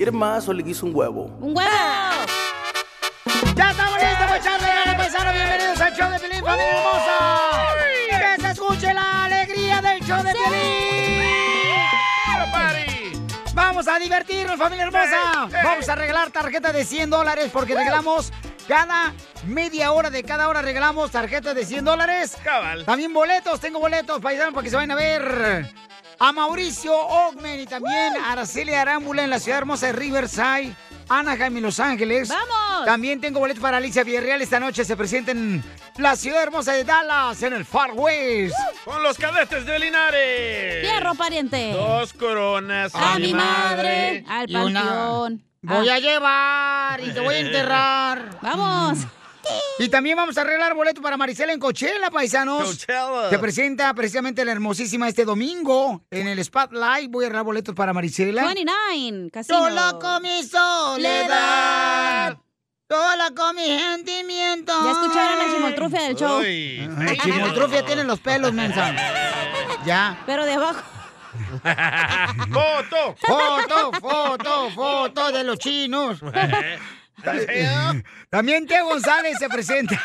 ¿Quieres más o le quiso un huevo? ¡Un huevo! ¡Ya estamos listos para echarle ganas, paisano! ¡Bienvenidos al show de Pelín, familia hermosa! ¡Que se escuche la alegría del show de Pelín! Vamos a divertirnos, familia hermosa. Vamos a regalar tarjeta de 100 dólares porque regalamos cada media hora de cada hora regalamos tarjetas de 100 dólares. Cabal. También boletos, tengo boletos, paisanos, para que se vayan a ver a Mauricio Ogmen y también a Araceli Arámbula en la ciudad hermosa de Riverside, Anaheim y Los Ángeles. ¡Vamos! También tengo boletos para Alicia Villarreal. Esta noche se presenta en la ciudad hermosa de Dallas, en el Far West. Con los cadetes de Linares. ¡Fierro, pariente! Dos coronas A mi madre, al panteón. Voy Ah. a llevar y te voy a enterrar. ¡Vamos! Y también vamos a arreglar boleto para Marisela en Coachella, paisanos. Coachella. Se presenta precisamente la hermosísima este domingo en el Spotlight. Voy a arreglar boletos para Marisela. 29, casino. Solo con mi soledad. Solo con mi sentimiento. Ya escucharon la chimoltrufia del show. Uy, Chimoltrufia tiene los pelos, mensa. Ya. Pero de abajo. ¡Foto! Foto, foto, foto de los chinos. También Teo González se presenta.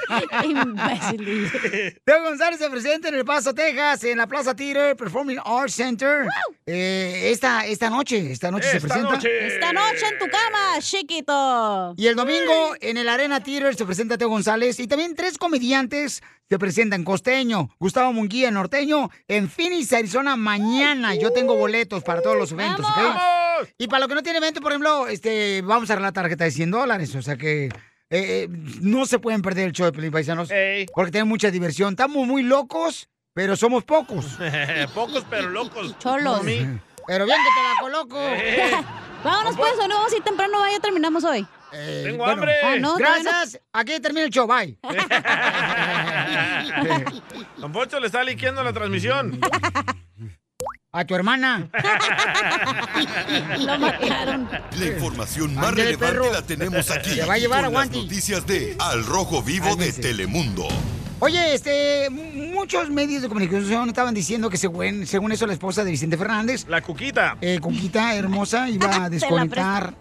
Imbécil. Teo González se presenta en El Paso, Texas, en la Plaza Theater Performing Arts Center. Eh, esta, esta noche, esta noche se presenta. noche. Esta noche en tu cama, chiquito. Y el domingo en el Arena Theater se presenta Teo González y también tres comediantes se presentan. Costeño, Gustavo Munguía, Norteño, en Phoenix, Arizona, mañana. Yo tengo boletos para todos los eventos, ¿ok? ¡Vamos! Y para lo que no tiene evento, por ejemplo, este, vamos a dar la tarjeta de 100 dólares. O sea que eh, eh, no se pueden perder el show de Pelín Paisanos. Ey. Porque tenemos mucha diversión. Estamos muy locos, pero somos pocos. Pocos pero locos. Cholos. Pero bien que te la coloco. Vámonos pues, o no vamos a ir temprano, ya terminamos hoy. Eh, Tengo bueno, hambre. Ah, no. Gracias. Aquí termina el show. Bye. Don Poncho le está liqueando la transmisión. A tu hermana. Lo mataron. La información más relevante perro. la tenemos aquí. Te va a llevar con a las Guanti. noticias de Al Rojo Vivo de. Telemundo. Oye, este, muchos medios de comunicación estaban diciendo que según, según eso la esposa de Vicente Fernández, La cuquita. eh, Cuquita hermosa, iba a desconectar.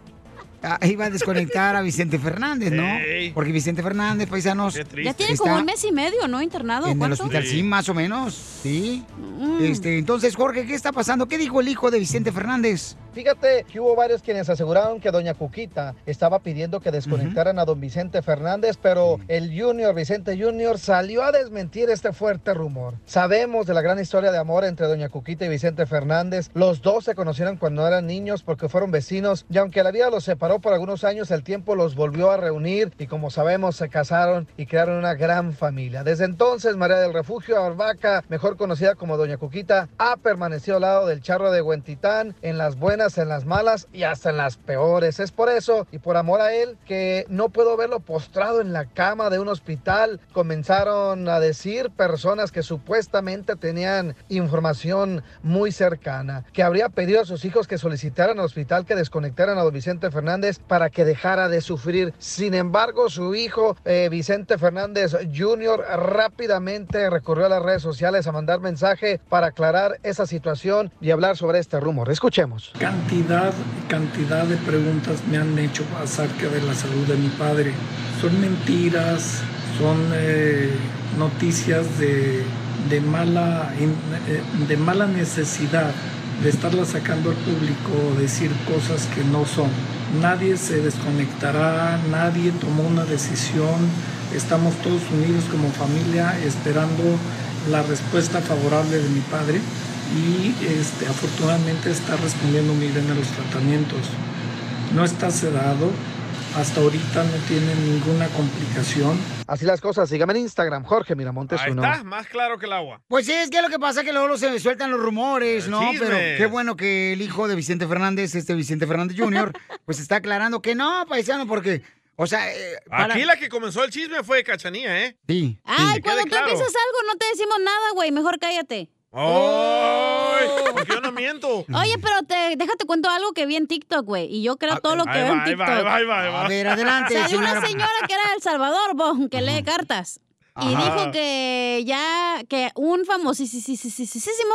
Ah, Iba a desconectar a Vicente Fernández, ¿no? Ey. Porque Vicente Fernández, paisanos. Ya tiene como un mes y medio, ¿no? Internado. en el ¿Cuánto? hospital, Sí. sí, más o menos, sí. Mm. Este, entonces, Jorge, ¿qué está pasando? ¿Qué dijo el hijo de Vicente Fernández? Fíjate que hubo varios quienes aseguraron que doña Cuquita estaba pidiendo que desconectaran a don Vicente Fernández, pero el Junior, Vicente Junior, salió a desmentir este fuerte rumor. Sabemos de la gran historia de amor entre doña Cuquita y Vicente Fernández. Los dos se conocieron cuando eran niños porque fueron vecinos y aunque la vida los separó por algunos años, el tiempo los volvió a reunir y como sabemos se casaron y crearon una gran familia. Desde entonces, María del Refugio Arbaca, mejor conocida como doña Cuquita, ha permanecido al lado del charro de Huentitán en las buenas, en las malas y hasta en las peores. Es por eso y por amor a él que no puedo verlo postrado en la cama de un hospital. Comenzaron a decir personas que supuestamente tenían información muy cercana, que habría pedido a sus hijos que solicitaran al hospital que desconectaran a don Vicente Fernández para que dejara de sufrir. Sin embargo, su hijo eh, Vicente Fernández Jr. rápidamente recurrió a las redes sociales a mandar mensaje para aclarar esa situación y hablar sobre este rumor. Escuchemos. Cantidad, cantidad de preguntas me han hecho acerca de la salud de mi padre. Son mentiras, son eh, noticias de, de mala, eh, de mala necesidad de estarlas sacando al público o decir cosas que no son. Nadie se desconectará, nadie tomó una decisión. Estamos todos unidos como familia esperando la respuesta favorable de mi padre y este, afortunadamente está respondiendo muy bien a los tratamientos. No está sedado, hasta ahorita no tiene ninguna complicación. Así las cosas, sígame en Instagram, Jorge Miramontes Ahí uno. está, más claro que el agua. Pues sí, es que lo que pasa es que luego se sueltan los rumores, ¿no? Chismes. Pero qué bueno que el hijo de Vicente Fernández, este Vicente Fernández Jr., pues está aclarando que no, paisano, porque, o sea, eh, para- Aquí la que comenzó el chisme fue Cachanía, ¿eh? Sí. Ay, cuando tú claro. empiezas algo no te decimos nada, güey. Mejor cállate. ¡Ay! Porque yo no miento. Oye, pero te, déjate cuento algo que vi en TikTok, güey. Y yo creo todo lo que veo en TikTok. va, ahí va, ahí va, ahí va. A ver, adelante, Salió una señora. que era de El Salvador, bo, que lee cartas. Y Ajá. dijo que ya, que un famosísimo,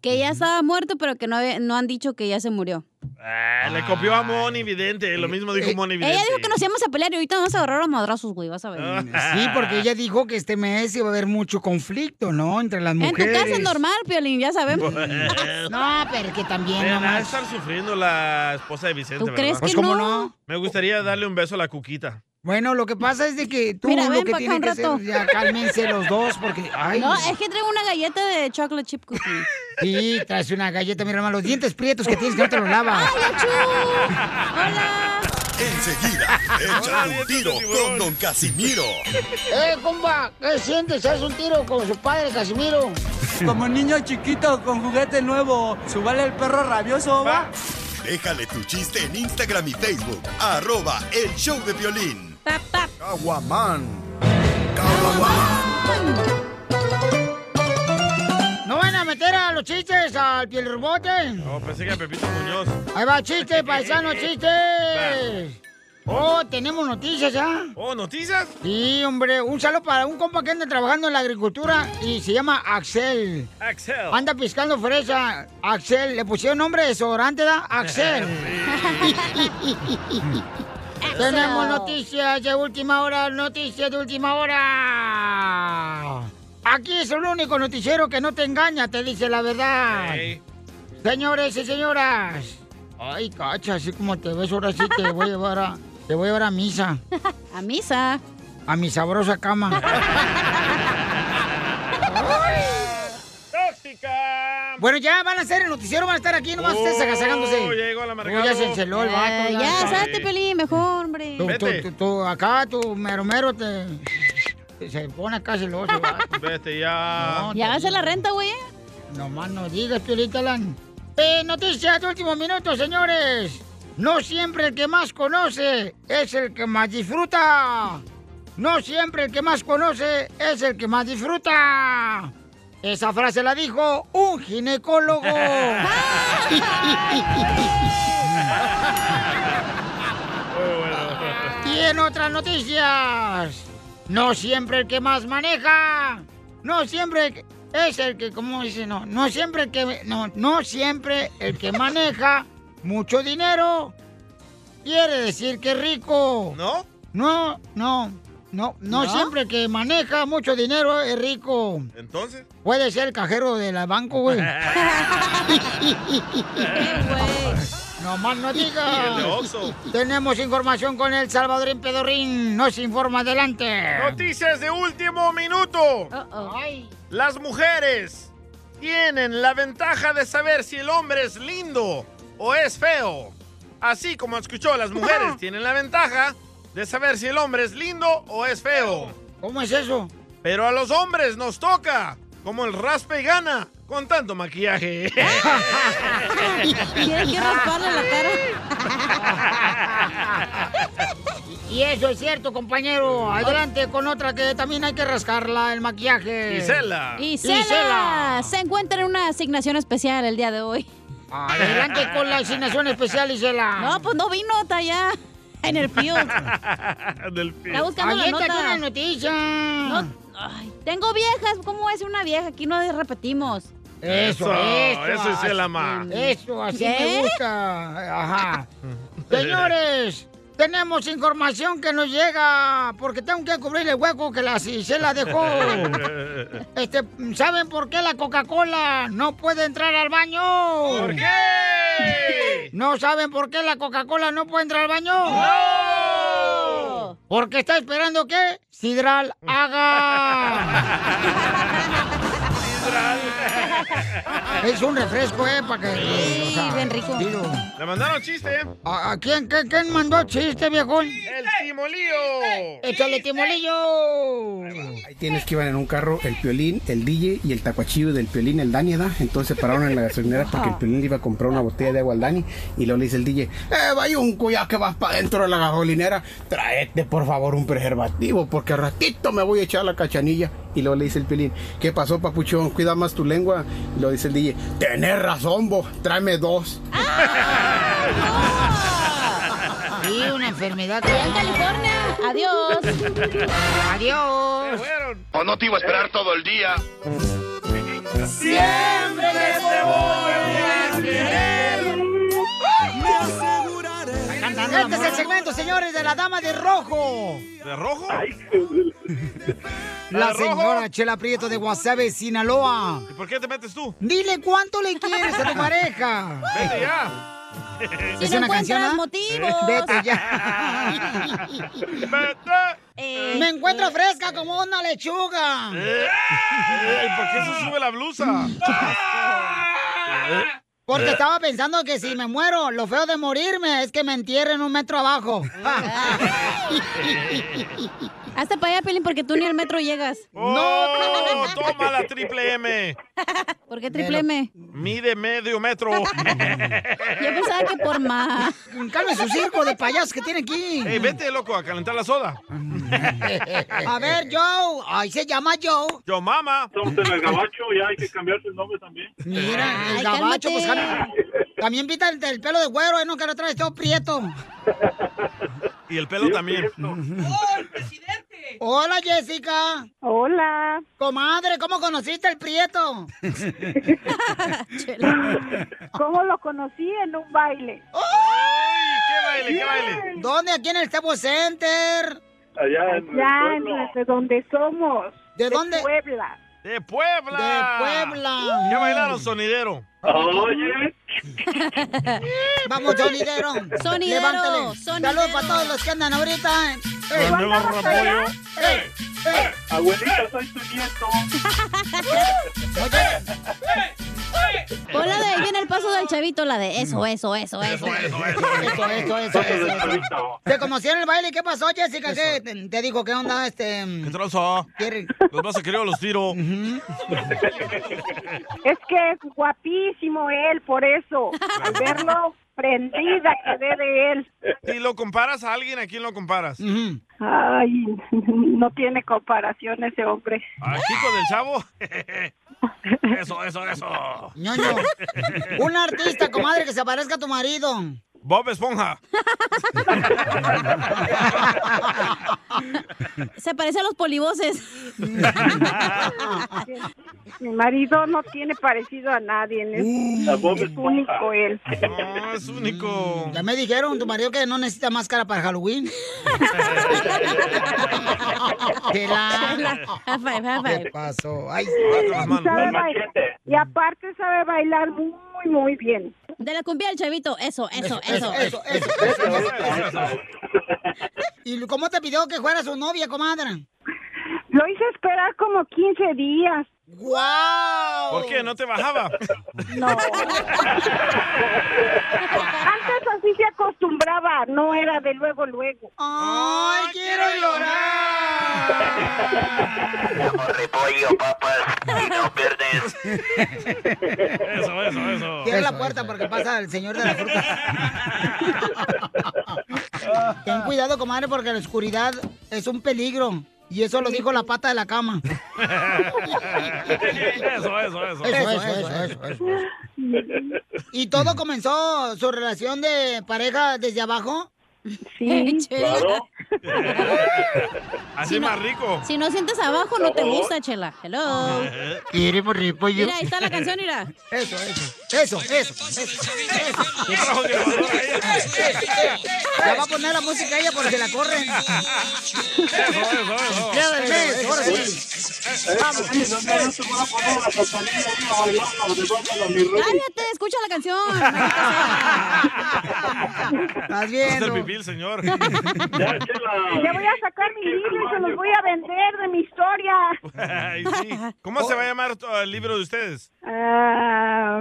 que ya estaba muerto, pero que no, había- no han dicho que ya se murió. Ah, le copió a Moni Vidente. Lo mismo dijo Moni Vidente. Ella dijo que nos íbamos a pelear y ahorita vamos a agarrar a madrazos, güey, vas a ver. Sí, porque ella dijo que este mes iba a haber mucho conflicto, ¿no? Entre las En mujeres. tu casa es normal, Piolín, ya sabemos. No, pero que también de nomás. estar sufriendo la esposa de Vicente, ¿Tú ¿verdad? crees Pues que cómo no? no. Me gustaría darle un beso a la cuquita. Bueno, lo que pasa es de que tú Mira, lo que pa' acá tiene un que hacer, rato. ya cálmense los dos, porque, ay, No, es que traigo una galleta de chocolate chip cookie. sí, traes una galleta, mira, hermano, los dientes prietos que tienes que no te los lavas. Hola. Enseguida, échate un tiro con Don Casimiro. ¡Eh, compa! ¿Qué sientes? ¿Haz un tiro con su padre, Casimiro? Como niño chiquito con juguete nuevo, ¿subale el perro rabioso, va? Déjale tu chiste en Instagram y Facebook. Arroba El Show de Violín. Tap, tap. Aguamán. ¿No van a meter a los chistes al piel rebote? Oh, pensé que a Pepito Muñoz. Ahí va, chiste, paisano, chistes. Oh, tenemos noticias ya. Oh, ¿noticias? Sí, hombre, un saludo para un compa que anda trabajando en la agricultura y se llama Axel. Axel. Anda piscando fresa. Axel, le pusieron nombre de desodorante, ¿da? Axel. Tenemos noticias de última hora, noticias de última hora. Aquí es el único noticiero que no te engaña, te dice la verdad. Señores y señoras. Ay, cacha, así como te ves ahora sí te voy a llevar a, te voy a llevar a misa. A misa. A mi sabrosa cama. ¡Tóxica! Bueno, ya van a ser el noticiero, van a estar aquí nomás ustedes agasajándose. Oh, ya llegó Uy, amargado. ya se enceló el vato. Eh, ya. ya, salte, Piolín, mejor, hombre. Tú, tú, Vete. tú, tú, acá, tu mero mero te, se pone acá celoso, vato. Vete ya. No, Ya hace la renta, güey. Nomás no digas, Piolín Eh, noticias de último minuto, señores. No siempre el que más conoce es el que más disfruta. No siempre el que más conoce es el que más disfruta. Esa frase la dijo un ginecólogo. y en otras noticias, no siempre el que más maneja, no siempre es el que, ¿cómo dice? No, no siempre el que, no, no siempre el que maneja mucho dinero quiere decir que es rico. ¿No? No, no, no, no, ¿No? siempre que maneja mucho dinero es rico. ¿Entonces? Puede ser el cajero del banco, güey. No más no digas. Tenemos información con el Salvadorín Pedorrín. Nos informa adelante. Noticias de último minuto. Uh-oh. Ay. Las mujeres tienen la ventaja de saber si el hombre es lindo o es feo. Así como escuchó, las mujeres tienen la ventaja de saber si el hombre es lindo o es feo. ¿Cómo es eso? Pero a los hombres nos toca, como el raspe y gana, con tanto maquillaje. Tiene que rasparle la cara. Y eso es cierto, compañero. Adelante con otra que también hay que rascarla, el maquillaje. Gisela. Y Isela. Cela se encuentra en una asignación especial el día de hoy. Adelante con la asignación especial, Isela. No, pues no vino, está allá en el field. Del Está pie. buscando la nota. una noticia. No, ay, tengo viejas, ¿cómo es una vieja? Aquí no repetimos. Eso, eso. eso es el ama. Eso, así ¿Qué? me gusta. Ajá. Señores, tenemos información que nos llega porque tengo que cubrir el hueco que la Cisela dejó. Este, ¿saben por qué la Coca-Cola no puede entrar al baño? ¿Por qué? ¿No saben por qué la Coca-Cola no puede entrar al baño? ¡No! Porque está esperando que Sidral haga. es un refresco, ¿eh? Para que. Sí, bien rico. Le mandaron chiste. ¿A, a quién, qué- quién mandó chiste, viejón? El timolío. ¡Échale timolillo! Ahí tienes que iban en un carro el piolín, el DJ y el tacuachillo del piolín, el Dani, ¿verdad? Entonces se pararon en la gasolinera porque el piolín le iba a comprar una botella de agua al Dani y luego le dice el DJ, eh, vaya un ya que vas para dentro de la gasolinera, tráete por favor un preservativo porque al ratito me voy a echar la cachanilla. Y luego le dice el piolín, ¿qué pasó papuchón? Cuida más tu lengua. Y luego dice el DJ, tenés razón vos, tráeme dos. Sí, una enfermedad. En California. Adiós. Adiós. O no te iba a esperar todo el día. Siempre te voy a querer. Este es el segmento, señores, de la dama de rojo. ¿De rojo? La ¿De rojo? señora Chela Prieto de Guasave, Sinaloa. ¿Y por qué te metes tú? Dile cuánto le quieres a tu pareja. Vete ya. ¿Es una canción? ¿ah? motivos. Vete ya. Eh, Me encuentro fresca como una lechuga. Eh, eh, ¿Por qué se sube la blusa? Porque estaba pensando que si me muero, lo feo de morirme es que me entierren un metro abajo. Hazte para allá, Pelín, porque tú ni al metro llegas. ¡Oh! ¡Toma la triple M! ¿Por qué triple M? Mide medio metro. Yo pensaba que por más. Calme su circo de payasos que tiene aquí. Ey, vete, loco, a calentar la soda. A ver, Joe. Ay, se llama Joe. Yo, mamá. Estamos en el gabacho y hay que cambiarse el nombre también. Mira, el Ay, gabacho, pues cálmate. también pinta el, el pelo de güero, ¿eh? No que lo traes todo prieto. Y el pelo también. Hola, Jessica. Hola. Comadre, ¿cómo conociste el prieto? ¿Cómo lo conocí en un baile? ¡Ay! ¿Qué baile, qué baile? ¿Dónde? Aquí en el Staples Center. Allá en Ya el en de donde somos. ¿De dónde? Puebla. ¡De Puebla! De Puebla. ¿Qué bailaron, sonidero? Oye, Vamos, sonidero. Sonidero, Levántale. sonidero. Saludos para todos los que andan ahorita. ¡Eh! Repollo. ¡Eh! ¡Eh! abuelita, soy tu nieto. Pon la de ahí viene el paso del chavito, la de eso, eso, eso, eso. Eso, eso, eso. Eso, eso, eso, eso, eso. ¿Te conocieron el baile? ¿Qué pasó, Jessica? ¿Qué te, te dijo? ¿Qué onda? Este. ¿Qué trozo? quiere- Los vas a querer o los tiro. Es que es guapísimo él, por eso. Al verlo, prendida quedé de él. Si lo comparas a alguien, ¿a quién lo comparas? Ay, no tiene comparación ese hombre. ¿A Kiko del Chavo? Eso, eso, eso. Ñoño. Un artista, comadre, que se parezca a tu marido. Bob Esponja. Se parece a los polivoces. Mi marido no tiene parecido a nadie. Es, La Bob es único él. No, es único. Ya me dijeron, tu marido, que no necesita máscara para Halloween. Tela. High five, high ¿Qué pasó? Ay, sabe y aparte sabe bailar muy, muy bien. De la cumbia del chavito, eso, eso, eso, eso. eso, eso, eso. ¿Y cómo te pidió que fuera su novia, comadre? Lo hice esperar como 15 días. ¡Guau! ¿Por qué? ¿No te bajaba? No. Antes acostumbraba, no era de luego, luego. ¡Ay, quiero llorar! repollo, papas, y no pierdes. Eso, eso, eso. Cierra la puerta porque pasa el señor de la fruta. Ten cuidado, comadre, porque la oscuridad es un peligro. Y eso lo dijo la pata de la cama. Eso, eso, eso. Eso, eso, eso. ¿Y todo comenzó su relación de pareja desde abajo? Sí. Claro. Así más rico. Si no sientes abajo, no te gusta, chela. Hello. Repollo. Mira, ahí está la canción, mira. Eso, eso, eso, eso, eso, eso. ¿Qué trajo grabadora ella? Ya va a poner la música ella porque la corren. Empleada del mes, ahora sí. Vamos. ¿Dónde no? Cállate, escucha la canción. Estás viendo. Señor. Ya. Ya voy a sacar mi libro y se los voy a vender de mi historia. Ay, sí. ¿Cómo se va a llamar uh, el libro de ustedes? Ah,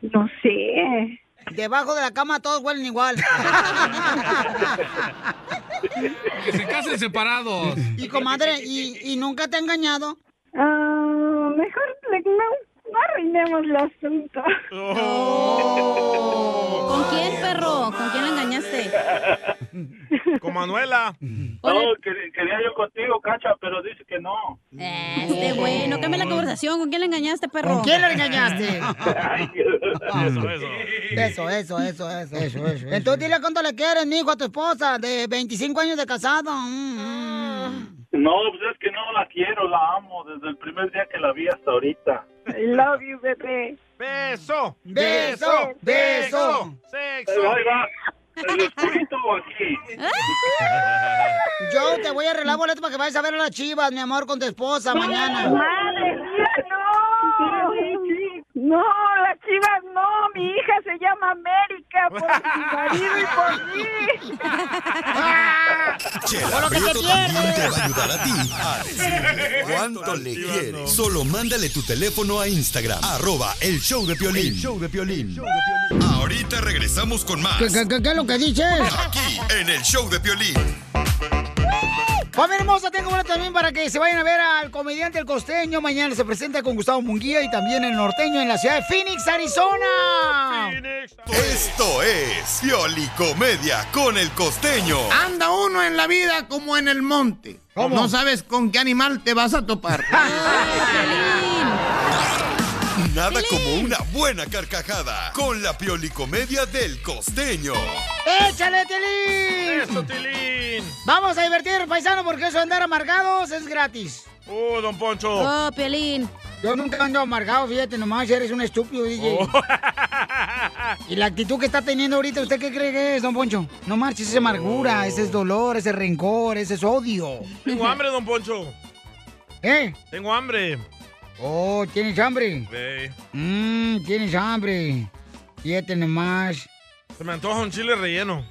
no sé. Debajo de la cama todos huelen igual. Que se casen separados. Y comadre, ¿y, y nunca te ha engañado? Ah, mejor no, no arruinemos el asunto. Oh. ¿Con quién, perro? ¿Con quién la engañaste? Con Manuela. No, quer- quería yo contigo, Cacha, pero dice que no. Este güey, no cambia la conversación. ¿Con quién la engañaste, perro? ¿Con quién le engañaste? Eso, eso. Eso, eso, eso, eso. eso, eso Entonces dile cuánto le quieres, mijo, a tu esposa de 25 años de casado. Mm, mm. No, pues es que no la quiero, la amo desde el primer día que la vi hasta ahorita. I love you, bebé. Beso. Beso, beso. Sexo. Ahí va. ¿El o aquí? Yo te voy a arreglar boleto para que vayas a ver a las chivas, mi amor, con tu esposa mañana. Madre mía. No, las chivas no. Mi hija se llama América por mi marido y por mí. Chela Prieto también te va a ayudar a ti a decirle cuánto le quieres. Solo mándale tu teléfono a Instagram, arroba el show de Piolín. El show de Piolín. Ahorita regresamos con más. ¿Qué, qué, qué- qué es lo que dices? Aquí, en el show de Piolín. Familia hermosa, tengo boleto también para que se vayan a ver al comediante El Costeño. Mañana se presenta con Gustavo Munguía y también el norteño en la ciudad de Phoenix, Arizona. Esto es Piolicomedia con el costeño. Anda uno en la vida como en el monte. ¿Cómo? No sabes con qué animal te vas a topar. Nada como una buena carcajada con la Piolicomedia del costeño. ¡Échale, Tilín! Eso, Tilín. Vamos a divertir, paisano, porque eso de andar amargados es gratis. Oh, don Poncho. Oh, Pelín. Yo nunca ando amargado, fíjate nomás, eres un estúpido, DJ. Oh. Y la actitud que está teniendo ahorita, ¿usted qué cree que es, don Poncho? No marches, esa amargura, ese es dolor, ese es rencor, ese es odio. Tengo hambre, don Poncho. ¿Eh? Tengo hambre. Oh, ¿tienes hambre? Sí. Mmm, tienes hambre. Fíjate nomás. Se me antoja un chile relleno.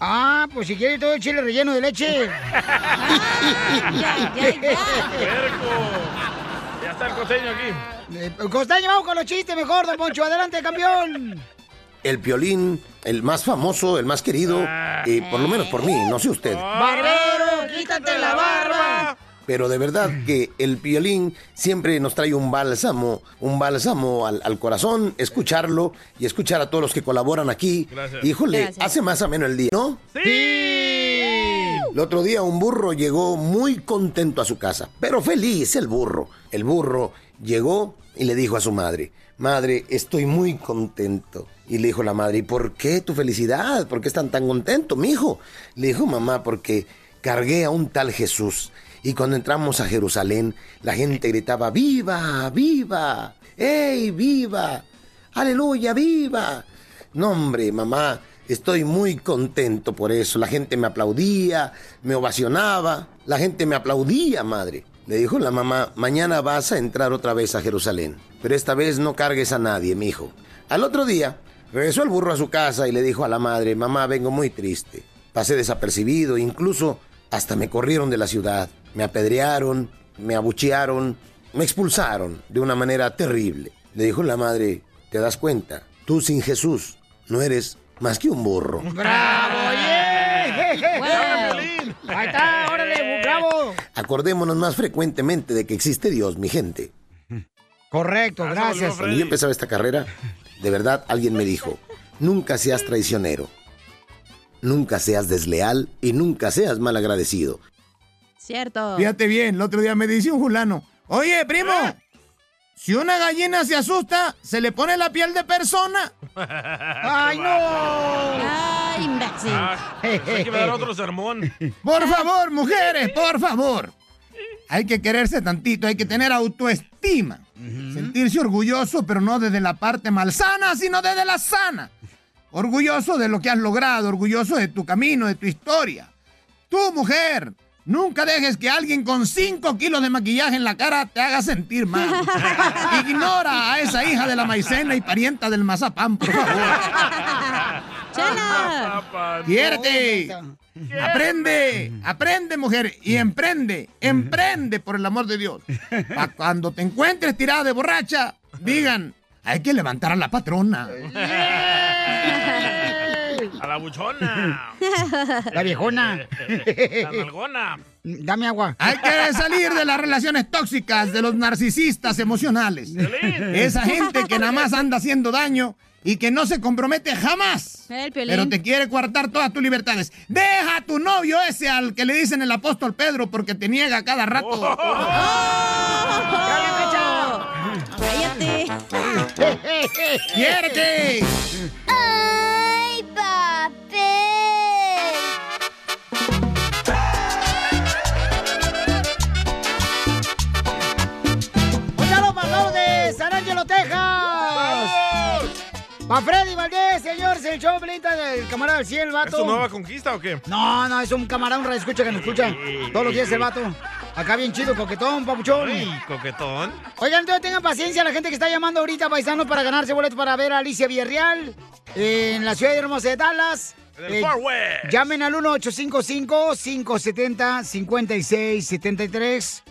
Ah, pues si quieres todo el chile relleno de leche. Puerco. Ya está el costeño aquí. Eh, Costeño, vamos con los chistes mejor, don Poncho. Adelante, campeón. El piolín, el más famoso, el más querido, y por lo menos por mí, no sé usted. Barbero, quítate la barba. Pero de verdad que el piolín siempre nos trae un bálsamo, un bálsamo al, al corazón, escucharlo y escuchar a todos los que colaboran aquí. Gracias. Híjole, Gracias. hace más ameno el día, ¿no? ¡Sí! El otro día un burro llegó muy contento a su casa, pero feliz el burro. El burro llegó y le dijo a su madre, madre, estoy muy contento. Y le dijo la madre, ¿y por qué tu felicidad? ¿Por qué están tan contento, mi hijo? Le dijo, mamá, porque cargué a un tal Jesús. Y cuando entramos a Jerusalén, la gente gritaba, ¡Viva! ¡Viva! ¡Ey, viva! ¡Aleluya, viva! No, hombre, mamá, estoy muy contento por eso. La gente me aplaudía, me ovacionaba. La gente me aplaudía, madre. Le dijo la mamá, mañana vas a entrar otra vez a Jerusalén. Pero esta vez no cargues a nadie, mi hijo. Al otro día, regresó el burro a su casa y le dijo a la madre, mamá, vengo muy triste. Pasé desapercibido, incluso hasta me corrieron de la ciudad. Me apedrearon, me abuchearon, me expulsaron de una manera terrible. Le dijo la madre, ¿te das cuenta? Tú sin Jesús no eres más que un burro. ¡Bravo! ¡Yeah! Ahí está, órale, bravo. Acordémonos más frecuentemente de que existe Dios, mi gente. Correcto, gracias. Cuando yo empezaba esta carrera, de verdad alguien me dijo, nunca seas traicionero, nunca seas desleal y nunca seas mal agradecido. Cierto. Fíjate bien, el otro día me dice un fulano, oye, primo, si una gallina se asusta, ¿se le pone la piel de persona? ¡Ay, no! ¡Ay, imbécil! Ah, pensé que dar otro sermón. Por favor, mujeres, por favor. Hay que quererse tantito, hay que tener autoestima. Sentirse orgulloso, pero no desde la parte malsana, sino desde la sana. Orgulloso de lo que has logrado, orgulloso de tu camino, de tu historia. Tú, mujer, nunca dejes que alguien con 5 kilos de maquillaje en la cara te haga sentir mal. Ignora a esa hija de la maicena y parienta del mazapán, por favor. ¡Chela! ¡Quiérete! Aprende, aprende mujer y emprende, emprende por el amor de Dios. Pa' cuando te encuentres tirada de borracha, digan, hay que levantar a la patrona. A la buchona. La viejona. La nalgona. Dame agua. Hay que salir de las relaciones tóxicas, de los narcisistas emocionales. Esa gente que nada más anda haciendo daño y que no se compromete jamás. El. Pero te quiere coartar todas tus libertades. Deja a tu novio ese al que le dicen el apóstol Pedro porque te niega cada rato. Oh. ¡Cállate! ¡Quiérete! ¡Ay, papel! Piolita, del camarada del cielo, el vato. ¿Es tu nueva conquista o qué? No, no, es un camarada, un escucha que nos escucha todos los días el vato. Acá bien chido, coquetón, papuchón. Ay, coquetón. Oigan, entonces tengan paciencia la gente que está llamando ahorita, paisanos, para ganarse boleto para ver a Alicia Villarreal en la ciudad hermosa de Dallas. El West. Llamen al 1-855-570-5673.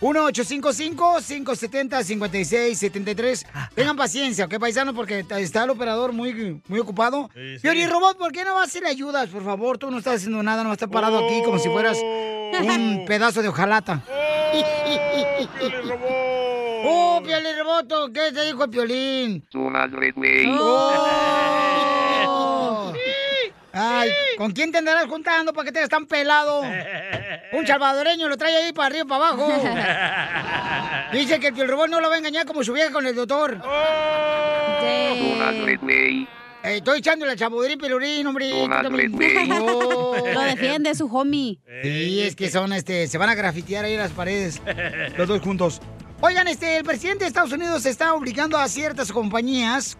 1-855-570-5673. Tengan paciencia, ¿ok, paisanos? Porque está el operador muy, muy ocupado. Sí, sí. Pioli Robot, ¿por qué no vas a hacerle ayudas, por favor? Tú no estás haciendo nada, no estás parado aquí como si fueras un pedazo de hojalata. ¡Oh, Piolín Roboto! ¿Qué te dijo el Piolín? Tu madre, güey. ¡Oh! Ay, ¿con quién te andarás juntando para que te hagas tan pelado? Un salvadoreño lo trae ahí para arriba y para abajo. Dice que el Piolín Robot no lo va a engañar como su vieja con el doctor. Güey. Eh, estoy echándole al chabuderín pelurín, hombre. No. Lo defiende su homie. Sí, es que son, este, se van a grafitear ahí en las paredes, los dos juntos. Oigan, este, el presidente de Estados Unidos está obligando a ciertas compañías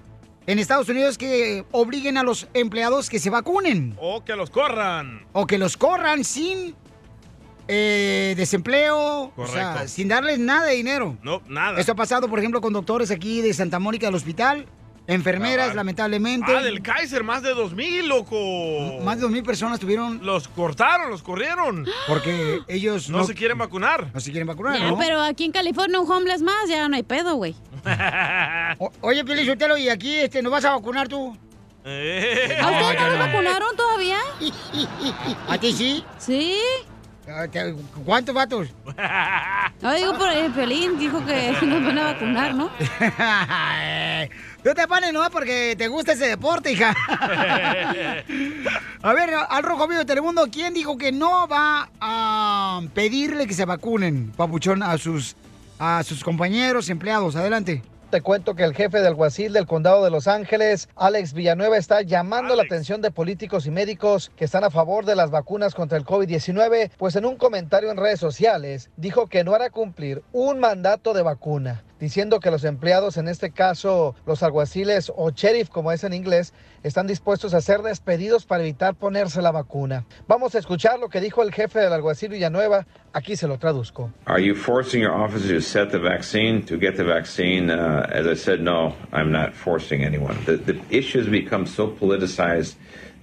en Estados Unidos que obliguen a los empleados que se vacunen O que los corran. o que los corran sin eh, desempleo, o sea, sin darles nada de dinero. No, nada. Esto ha pasado, por ejemplo, con doctores aquí de Santa Mónica del hospital, enfermeras, Cabal. lamentablemente. Ah, del Kaiser, más de dos mil, loco. Más de dos mil personas tuvieron Los cortaron, los corrieron. porque ellos No, se quieren vacunar. no se quieren vacunar, Ya, ¿no? pero aquí en California un homeless más, ya no hay pedo, güey. Oye, Piolín Sotelo, ¿y aquí este, nos vas a vacunar tú? Eh. ¿A ustedes no yo los no. vacunaron todavía? ¿A ti sí? Sí. Ah, ¿Cuántos vatos? No digo por el Piolín, dijo que nos van a vacunar, ¿no? Tú te pones no porque te gusta ese deporte, hija. A ver, al Rojo Vivo de Telemundo, ¿quién dijo que no va a pedirle que se vacunen, papuchón, a sus, a sus compañeros, empleados? Adelante. Te cuento que el jefe del alguacil del condado de Los Ángeles, Alex Villanueva, está llamando la atención de políticos y médicos que están a favor de las vacunas contra el COVID-19, pues en un comentario en redes sociales dijo que no hará cumplir un mandato de vacuna, diciendo que los empleados, en este caso los alguaciles o sheriff como es en inglés, están dispuestos a ser despedidos para evitar ponerse la vacuna. Vamos a escuchar lo que dijo el jefe del alguacil Villanueva, aquí se lo traduzco. Are you forcing your officers to set the vaccine, to get the vaccine? Uh, as I said, no, I'm not forcing anyone. The, the issue has become so politicized.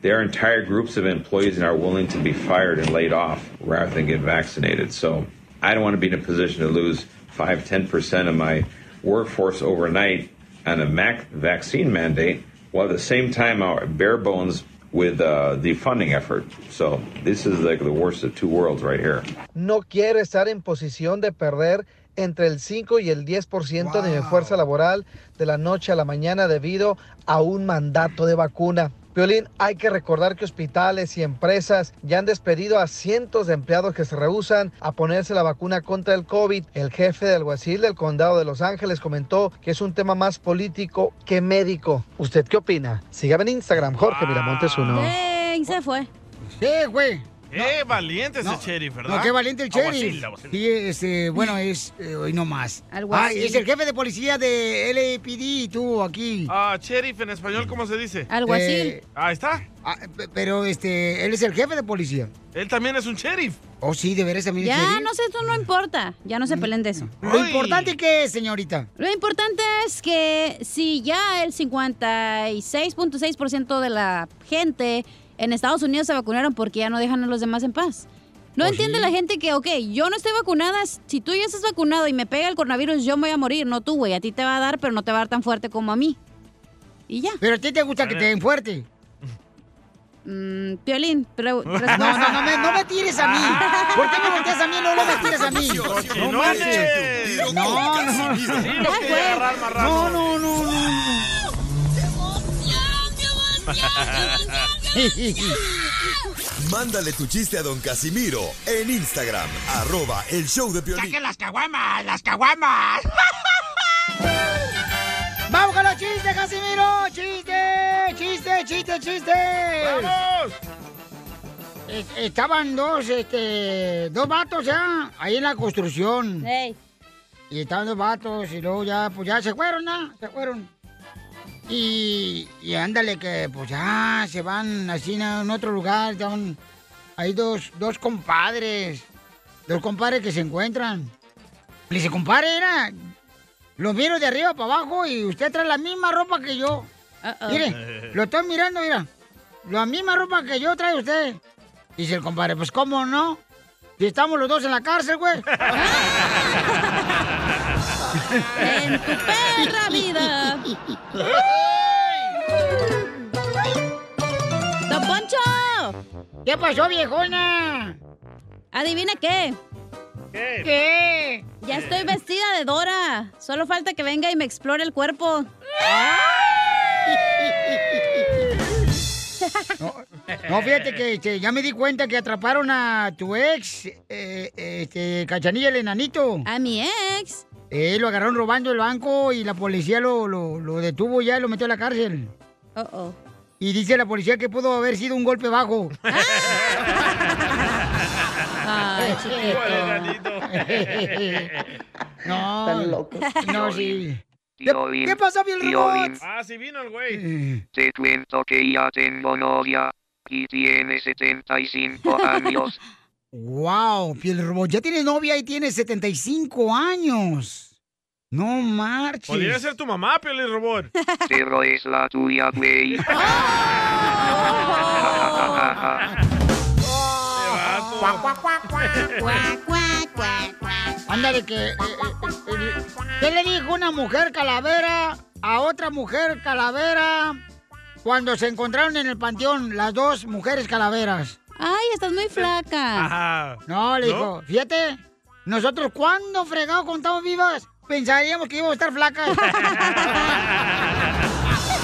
There are entire groups of employees that are willing to be fired and laid off rather than get vaccinated. So I don't want to be in a position to lose 5, 10% of my workforce overnight on a mac- vaccine mandate, while at the same time our bare bones with uh, the funding effort. So this is like the worst of two worlds right here. no quiero estar en posición de perder entre el 5 y el 10% de mi fuerza laboral de la noche a la mañana debido a un mandato de vacuna. Violín, hay que recordar que hospitales y empresas ya han despedido a cientos de empleados que se rehusan a ponerse la vacuna contra el COVID. El jefe del alguacil del condado de Los Ángeles comentó que es un tema más político que médico. ¿Usted qué opina? Sígame en Instagram, Jorge Miramontes uno. Se fue. Sí, güey. Qué valiente ese sheriff, ¿verdad? No, qué valiente el Aguacil, sheriff. aguacil. Sí, este, bueno, es eh, hoy no más. Alguacil. Ay, es el jefe de policía de LAPD y tú aquí. Ah, sheriff en español, ¿cómo se dice? Alguacil. Eh, está. ah, pe- pero este, él es el jefe de policía. Él también es un sheriff. Oh, sí, de veras también es Ya, sheriff. no sé, esto no importa. Ya no se peleen de eso. Lo importante que es, señorita. Lo importante es que si ya el 56.6% de la gente en Estados Unidos se vacunaron porque ya no dejan a los demás en paz. No Oh, entiende sí. la gente que, ok, yo no estoy vacunada, si tú ya estás vacunado y me pega el coronavirus, yo me voy a morir, no tú, güey. A ti te va a dar, pero no te va a dar tan fuerte como a mí. Y ya. Pero a ti te gusta que te den fuerte. Mm, Piolín, pero... No, no, no me, no me tires a mí. ¿Por qué me volteas a mí? No, no me tires a mí. No, no, no, no. Mándale tu chiste a don Casimiro en Instagram, arroba el show de Piolín. las caguamas! ¡Las caguamas! ¡Vamos con los chistes, Casimiro! ¡Chiste! ¡Chiste, chiste, chiste! ¡Vamos! Eh, Estaban dos, este, dos vatos ya, ahí en la construcción. Y estaban dos vatos y luego ya, pues ya se fueron, ¿no? Se fueron. Y, y ándale que pues ya se van así en otro lugar, ya van- hay dos, dos compadres, dos compadres que se encuentran. Le dice, compadre, era, lo miro de arriba para abajo y usted trae la misma ropa que yo. Mire, lo estoy mirando, mira. La misma ropa que yo trae usted. Dice el compadre, pues cómo no. Si estamos los dos en la cárcel, güey. En tu perra vida. ¡Don Poncho! ¿Qué pasó, viejona? ¿Adivina qué? ¿Qué? ¿Qué? Ya estoy vestida de Dora. Solo falta que venga y me explore el cuerpo. No, fíjate que este, ya me di cuenta que atraparon a tu ex, eh, este, Cachanilla, el enanito. ¿A mi ex? Eh, lo agarraron robando el banco y la policía lo, lo, lo detuvo ya y lo metió a la cárcel. Oh, oh. Y dice la policía que pudo haber sido un golpe bajo. Ay, no, Están locos. no, sí. ¿Qué pasó, Piel Piolín, Robot? Ah, sí vino el güey. Te cuento que ya tengo novia y tiene 75 años. Wow, Piel Robot, ya tienes novia y tienes 75 años. No marches. Podría ser tu mamá, Piolín Robot. Pero es la tuya, güey. Ándale, que. eh, eh, eh, ¿Qué le dijo una mujer calavera a otra mujer calavera cuando se encontraron en el panteón las dos mujeres calaveras? Ay, estás muy flaca. Ajá. No, le ¿No? dijo, fíjate, nosotros cuando fregado contamos vivas, pensaríamos que íbamos a estar flacas.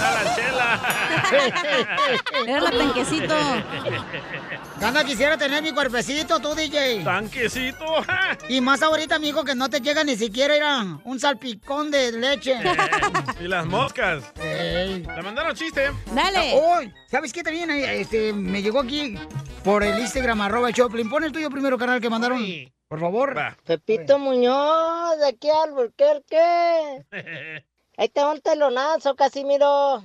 la chela. Era la tanquecito. Gana quisiera tener mi cuerpecito, tú, DJ. Tanquecito. Y más ahorita, amigo, que no te llega ni siquiera era un salpicón de leche. y las moscas. Ey. Le mandaron chiste. Oh, ¿Sabes qué también? Este, me llegó aquí por el Instagram, arroba el Choplin. Pon el tuyo primero, canal, que mandaron. Por favor. Pepito Muñoz, de aquí al Alburquerque. Ahí te va un telonazo, Casimiro.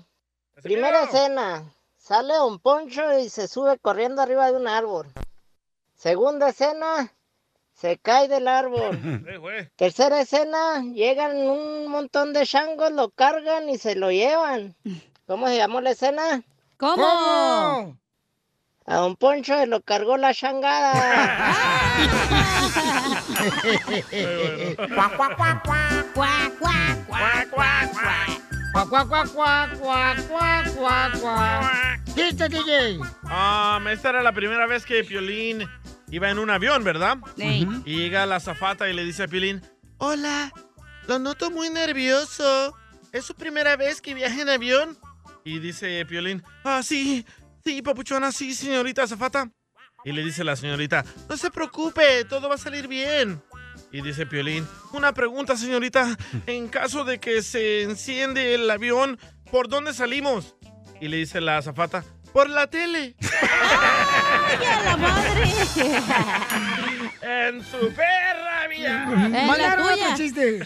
Primera escena. Sale un poncho y se sube corriendo arriba de un árbol. Segunda escena. Se cae del árbol. Tercera escena. Llegan un montón de changos, lo cargan y se lo llevan. ¿Cómo se llamó la escena? ¿Cómo? A un poncho se lo cargó la changada. Cuac, cuac, cuac, cuac. Cuac, cuac, cuac, cuac, cuac. Cuac, cuac, cuac, cuac, cuac, cuac, cuac, cuac. Chiste, DJ. Um, esta era la primera vez que Piolín iba en un avión, ¿verdad? Ey. Y llega la zafata y le dice a Piolín, Hola, lo noto muy nervioso. ¿Es su primera vez que viaja en avión? Y dice Piolín, ah, sí, sí, papuchona, sí, señorita zafata. Y le dice la señorita, no se preocupe, todo va a salir bien. Y dice Piolín, una pregunta, señorita, en caso de que se enciende el avión, ¿por dónde salimos? Y le dice la azafata, por la tele. ¡Ay, a la madre! en su perra vida. Mandaron otro chiste.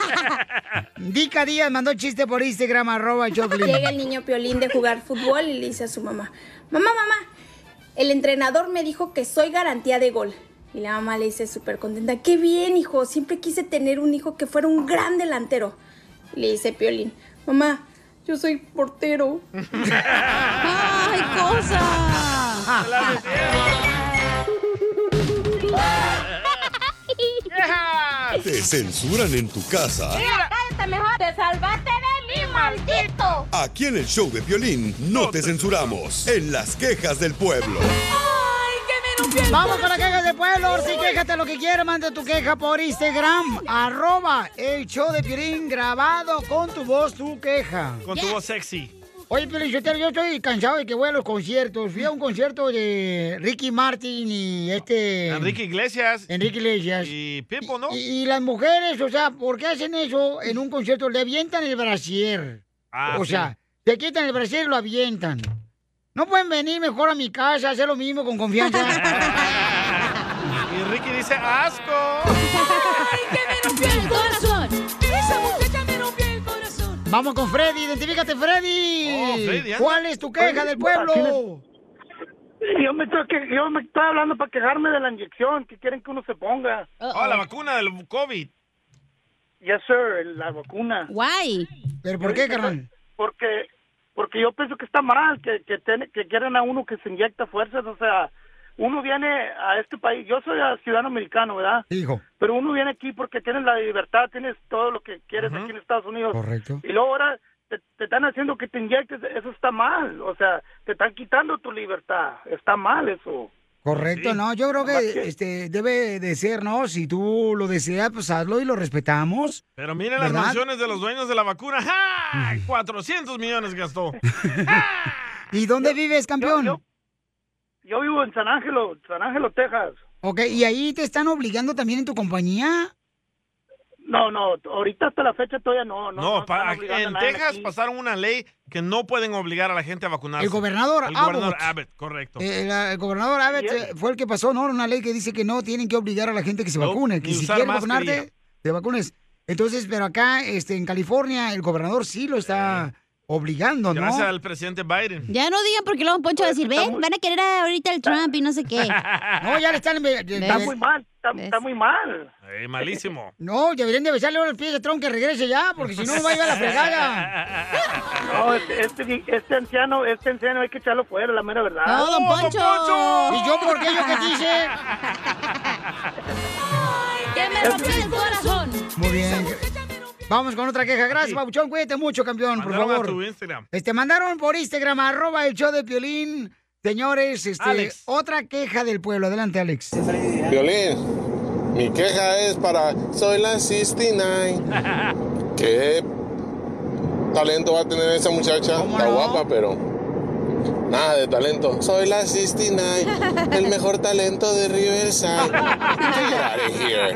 Dica Díaz mandó chiste por Instagram, arroba el Choplin. Llega el niño Piolín de jugar fútbol y le dice a su mamá, mamá, mamá, el entrenador me dijo que soy garantía de gol. Y la mamá le dice súper contenta, qué bien, hijo, siempre quise tener un hijo que fuera un gran delantero. Y le dice Piolín, mamá, yo soy portero. ¡Ay, cosa! Te censuran en tu casa. cállate mejor. Te salvaste de mí, maldito. Aquí en el show de violín no te censuramos. En las quejas del pueblo. Vamos con la queja de pueblo. Si quéjate lo que quieras, manda tu queja por Instagram. Arroba el show de Piolín grabado con tu voz, tu queja. Con tu voz sexy. Oye, Piolín, yo estoy cansado de que voy a los conciertos. Fui a un concierto de Ricky Martin y este... Enrique Iglesias. Enrique Iglesias. Y Pipo, ¿no? Y, y las mujeres, o sea, ¿por qué hacen eso en un concierto? Le avientan el brasier. Ah, o sí. sea, te quitan el brasier y lo avientan. No pueden venir mejor a mi casa, hacer lo mismo con confianza. Y Ricky dice, asco. ¡Ay, que me rompió el corazón! ¡Esa muchacha me rompió el corazón! Vamos con Freddy, identifícate Freddy. Oh, Freddy. ¿Cuál es tu queja del pueblo? Yo me, estoy que- yo me estoy hablando para quejarme de la inyección que quieren que uno se ponga. Oh, la vacuna del COVID. Yes, sir, la vacuna. Guay. ¿Pero por qué, carnal? Porque porque yo pienso que está mal, que, que, tiene- que quieren a uno que se inyecta fuerzas, o sea, uno viene a este país, yo soy ciudadano americano, ¿verdad? Hijo. Pero uno viene aquí porque tienes la libertad, tienes todo lo que quieres aquí en Estados Unidos. Correcto. Y luego ahora te, te están haciendo que te inyectes, eso está mal, o sea, te están quitando tu libertad, está mal eso. Correcto, Sí. no, yo creo que este debe de ser, ¿no? Si tú lo deseas, pues hazlo y lo respetamos. Pero miren las mansiones de los dueños de la vacuna. ¡Ja! 400 millones gastó. ¿Y dónde vives, campeón? Yo vivo en San Ángelo, San Ángelo, Texas. Ok, ¿y ahí te están obligando también en tu compañía? No, no, ahorita hasta la fecha todavía no. No, No, en Texas aquí. pasaron una ley que no pueden obligar a la gente a vacunarse. El gobernador El gobernador Abbott. Abbott, correcto. Eh, la- el gobernador Abbott eh, fue el que pasó, ¿no? Una ley que dice que no tienen que obligar a la gente que se No, vacune, que si quieres vacunarte, te vacunes. Entonces, pero acá, este, en California, el gobernador sí lo está obligando, ¿no? Gracias al presidente Biden. Ya no digan porque luego Poncho va a decir, ven, van a querer ahorita el Trump y no sé qué. No, ya le están... Está muy mal, está, está muy mal. Eh, malísimo. No, deberían de besarle ahora el pie de Trump que regrese ya, porque si no, no va a ir a la fregada. No, este, este, este anciano, este anciano hay que echarlo fuera, la mera verdad. No, don Poncho. ¿Y yo por qué? ¿Yo qué quise? ¡Que me rompió el corazón! Muy bien. Vamos con otra queja. Gracias, Pabuchón. Cuídate mucho, campeón, por a favor. tu Instagram. Este, mandaron por Instagram, arroba el show de Piolín. Señores, este, Alex. otra queja del pueblo. Adelante, Alex. Violín, mi queja es para Soy la 69. ¿Qué talento va a tener esa muchacha? Está guapa, pero nada de talento. Soy la 69, el mejor talento de Riverside. Get out of here.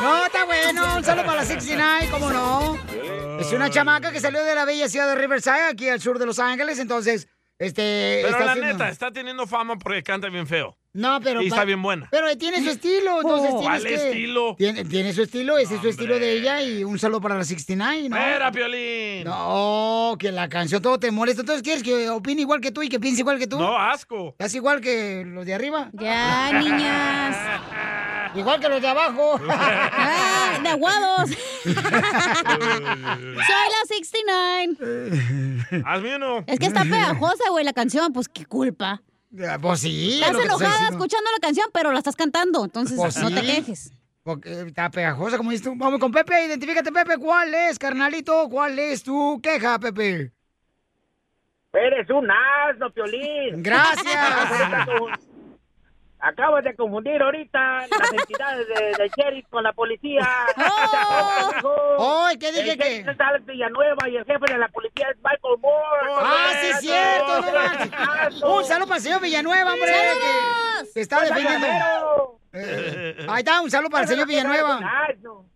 No, está bueno. Un saludo para la 69, ¿cómo no? Es una chamaca que salió de la bella ciudad de Riverside, aquí al sur de Los Ángeles. Entonces, este. Pero está la haciendo- neta, está teniendo fama porque canta bien feo. No, pero. Y está bien buena. Pero tiene su estilo, entonces Oh. tienes ¿Cuál que- estilo? Tiene, tiene su estilo, ese es su estilo de ella y un saludo para la 69, ¿no? Espera, Piolín. No, que la canción todo te molesta. Entonces, ¿quieres que opine igual que tú y que piense igual que tú? No, asco. ¿Estás igual que los de arriba? Ya, niñas. Igual que los de abajo. Ah, de aguados. Soy la 69. Hazme uno. Es que está pegajosa, güey, la canción. Pues qué culpa. Pues sí. es Estás te enojada escuchando la canción, pero la estás cantando. Entonces, Pues no te quejes. Porque está pegajosa, como dices tú. Vamos con Pepe, identifícate, Pepe. ¿Cuál es, carnalito? ¿Cuál es tu queja, Pepe? Eres un asno, Piolín. Gracias. Acabas de confundir ahorita las entidades de, de sheriff con la policía. ¡Oh! ¿qué dije el que? es Alex Villanueva y el jefe de la policía es Michael Moore. ¡Ah, sí es cierto! no. Un saludo para el señor Villanueva, hombre. Que, que está Pues, defendiendo. Eh, ahí está, un saludo para el señor Villanueva.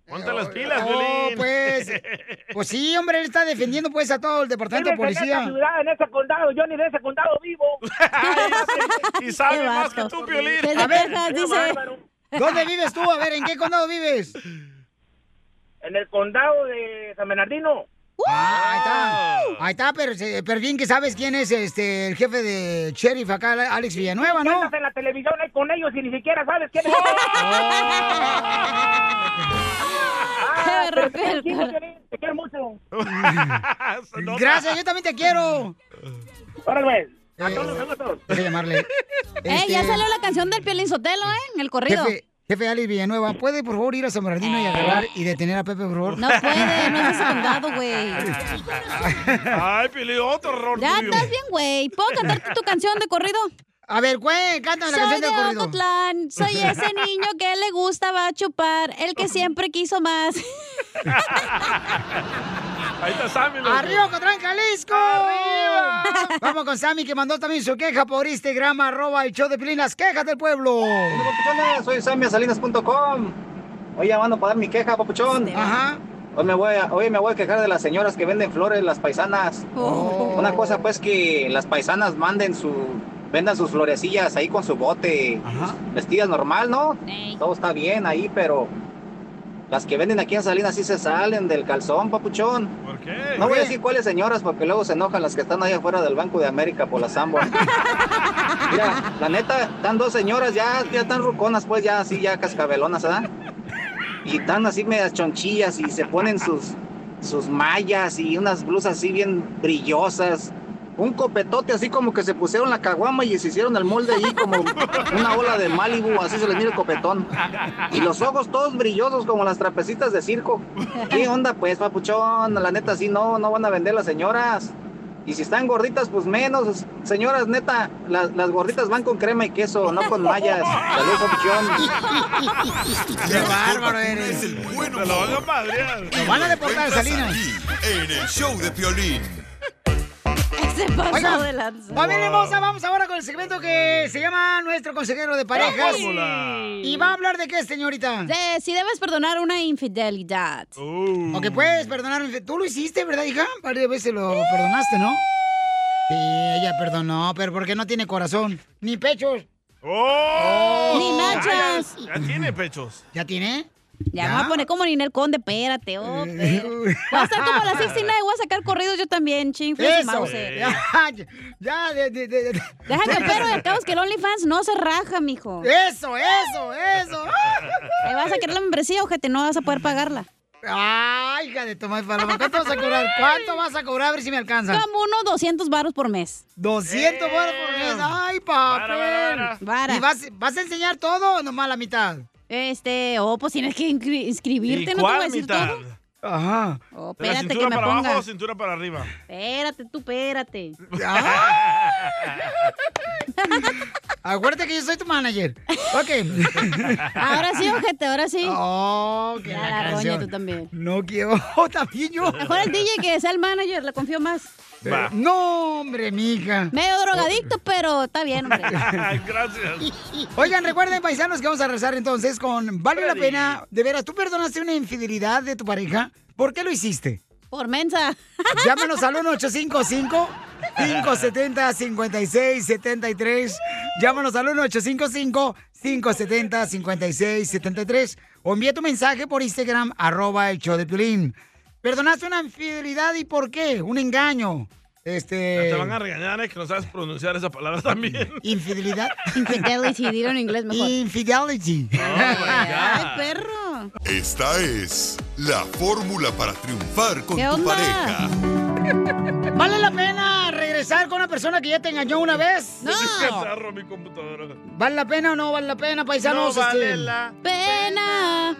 Ponte las pilas, Oh, Piolín. pues, pues sí, hombre, él está defendiendo pues a todo el departamento de Vives en esa policía. ciudad, en ese condado. Yo ni de ese condado vivo. y sabe más que tú, Piolín. A ver, dice. ¿dónde vives tú? A ver, ¿en qué condado vives? En el condado de San Bernardino. Ah, ahí está. Ahí está, pero, pero bien que sabes quién es este el jefe de sheriff acá, Alex Villanueva, ¿no? Estás en la televisión ahí con ellos y ni siquiera sabes quién es. Ah, pero te quiero, te quiero mucho. Gracias, yo también te quiero. Órale, Eh, a todos los otros. Déjame llamarle. Eh, ya Este, salió la canción del Piolín Sotelo, ¿eh? En el corrido. Jefe, jefe Alex Villanueva, ¿puede por favor ir a San Bernardino y agarrar y detener a Pepe, por favor? No puede, no es condado, güey. Ay, Piolín, otro error Ya tuyo. estás bien, güey. ¿Puedo cantarte tu canción de corrido? A ver, güey, cántame la soy canción de corrido. Ocotlán, soy ese niño que le gustaba chupar, el que siempre quiso más. Ahí está Sammy. loco. ¡Arriba, Ocotlán, Jalisco! ¡Arriba! Vamos con Sammy, que mandó también su queja por Instagram, arroba el show de Pilín, las quejas del pueblo. Papuchones, soy samiasalinas.com. Hoy llamando para dar mi queja, papuchón. Ajá. Hoy me, voy a, hoy me voy a quejar de las señoras que venden flores, las paisanas. Oh. Una cosa pues que las paisanas manden su, vendan sus florecillas ahí con su bote, vestidas normal, ¿no? Todo está bien ahí, pero Las que venden aquí en Salinas sí se salen del calzón, papuchón. ¿Por qué? No voy a decir cuáles señoras porque luego se enojan las que están ahí afuera del Banco de América por la Sambo. Mira, la neta, están dos señoras ya, ya están ruconas, pues ya así, ya cascabelonas, ¿verdad? Y están así medias chonchillas y se ponen sus, sus mallas y unas blusas así bien brillosas. Un copetote así como que se pusieron la caguama y se hicieron el molde ahí como una ola de Malibu, así se les mira el copetón. Y los ojos todos brillosos como las trapecitas de circo. ¿Qué onda pues, papuchón? La neta, sí, no, no van a vender las señoras. Y si están gorditas, pues menos. Señoras, neta, las, las gorditas van con crema y queso, no con mallas. Salud, papuchón. ¡Qué bárbaro eres! el bueno Te lo van a deportar, Salinas. aquí, En el show de Piolín. Se pasó Oiga, de lanza. familia hermosa, vamos ahora con el segmento que se llama Nuestro Consejero de Parejas. ¿Y va a hablar de qué, señorita? De si debes perdonar una infidelidad. Uh. O que puedes perdonar. Tú lo hiciste, ¿verdad, hija? Varias veces lo perdonaste, ¿no? Sí, ella perdonó, pero porque no tiene corazón. Ni pechos. ¡Oh! Ni nachas. Ya, ya tiene pechos. ¿Ya tiene? Ya, me voy a poner como Ninel Conde, espérate, oh, pero. Voy a estar como la 69, voy a sacar corridos yo también, ching, y Eso. Mauser. Ya, ya, de, de, de- de- Déjame, pero al cabo es que el OnlyFans no se raja, mijo. Eso, eso, eso. Ahí vas a querer la membresía, ojete, no vas a poder pagarla. Ay, hija de Tomás Paloma, ¿cuánto vas a cobrar? ¿Cuánto vas a cobrar? A ver si me alcanza. Como unos 200 baros por mes. 200 baros por mes. Ay, papel. Vara. ¿Y vas, vas a enseñar todo o nomás la mitad? Este, oh, pues tienes que inscri- inscribirte, ¿Y no te voy a decir mitad? todo. Ajá. Oh, ¿De la espérate que cintura me para ponga. abajo o cintura para arriba? Espérate, tú, espérate. Acuérdate que yo soy tu manager. Ok. Ahora sí, ojete, ahora sí. Oh, que Ya la la canción. tú también. No quiero. Oh, también yo. Mejor el DJ que sea el manager, le confío más. Va. No, hombre, mija. Medio drogadicto, pero está bien, hombre. Gracias. Oigan, recuerden, paisanos, que vamos a rezar entonces con ¿Vale la pena? De veras, ¿tú perdonaste una infidelidad de tu pareja? ¿Por qué lo hiciste? Por mensa. Llámanos al 1-855-570-5673. Llámanos al 1-855-570-5673. O envía tu mensaje por Instagram, arroba el show de Piolín. ¿Perdonaste una infidelidad y por qué? Un engaño. Este... Te van a regañar, eh, que no sabes pronunciar esa palabra también. ¿Infidelidad? Infidelity, dilo en inglés mejor. Infidelity. Ay, perro. Esta es la fórmula para triunfar con ¿Qué tu onda? pareja. ¿Vale la pena regresar con una persona que ya te engañó una vez? No. Mi computadora. ¿Vale la pena o no vale la pena, paisanos? No vale Este, la Pena.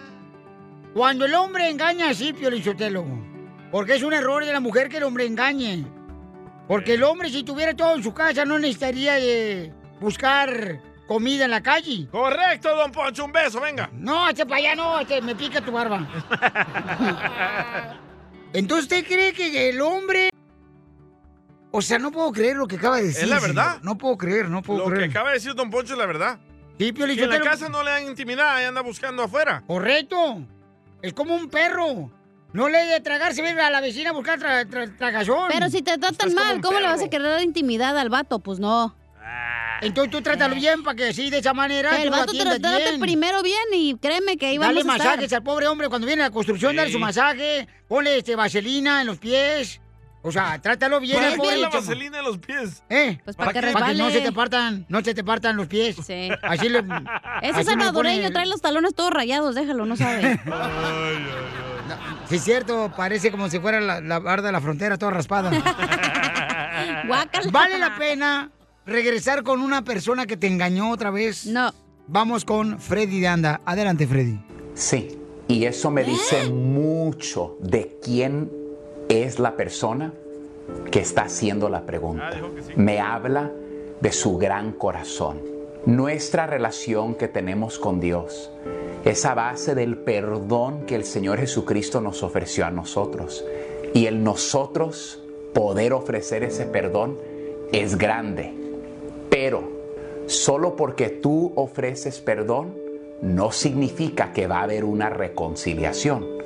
Cuando el hombre engaña así, Piolichotelo, porque es un error de la mujer que el hombre engañe. Porque el hombre, si tuviera todo en su casa, no necesitaría eh, buscar comida en la calle. Correcto, don Poncho, un beso, venga. No, este para allá no, este, me pica tu barba. Entonces, ¿usted cree que el hombre... O sea, no puedo creer lo que acaba de decir. Es la señor. verdad. No puedo creer, no puedo Lo que creer. acaba de decir don Poncho es la verdad. Sí, Que en la Piolichotelo. casa no le dan intimidad anda buscando afuera. Correcto. Es como un perro. No le de tragar, se viene a la vecina a buscar tra- tra- tragazón. Pero si te tratan mal, ¿cómo le vas a querer dar intimidad al vato? Pues no. Entonces tú trátalo bien para que así, de esa manera, El lo vato te trata bien. primero bien y créeme que ahí Dale vamos a estar. masajes al pobre hombre cuando viene a la construcción, dale su masaje, ponle este, vaselina en los pies. O sea, trátalo bien ¿Para al qué la vaselina en los pies? ¿Eh? Pues para que Para que no se te partan, no se te partan los pies. Sí. Así le. Ese salvadoreño pone- trae los talones todos rayados, déjalo, no sabe. Sí, es cierto, parece como si fuera la, la barda de la frontera toda raspada. ¿Vale la pena regresar con una persona que te engañó otra vez? No. Vamos con Freddy de Anda. Adelante, Freddy. Sí, y eso me dice mucho de quién es la persona que está haciendo la pregunta. Me habla de su gran corazón. Nuestra relación que tenemos con Dios es a base del perdón que el Señor Jesucristo nos ofreció a nosotros. Y el nosotros poder ofrecer ese perdón es grande. Pero solo porque tú ofreces perdón no significa que va a haber una reconciliación.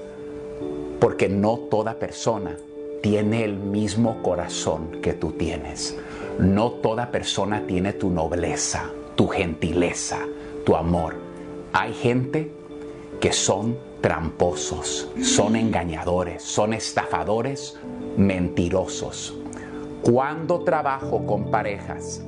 Porque no toda persona tiene el mismo corazón que tú tienes. No toda persona tiene tu nobleza, tu gentileza, tu amor. Hay gente que son tramposos, son engañadores, son estafadores, mentirosos. Cuando trabajo con parejas,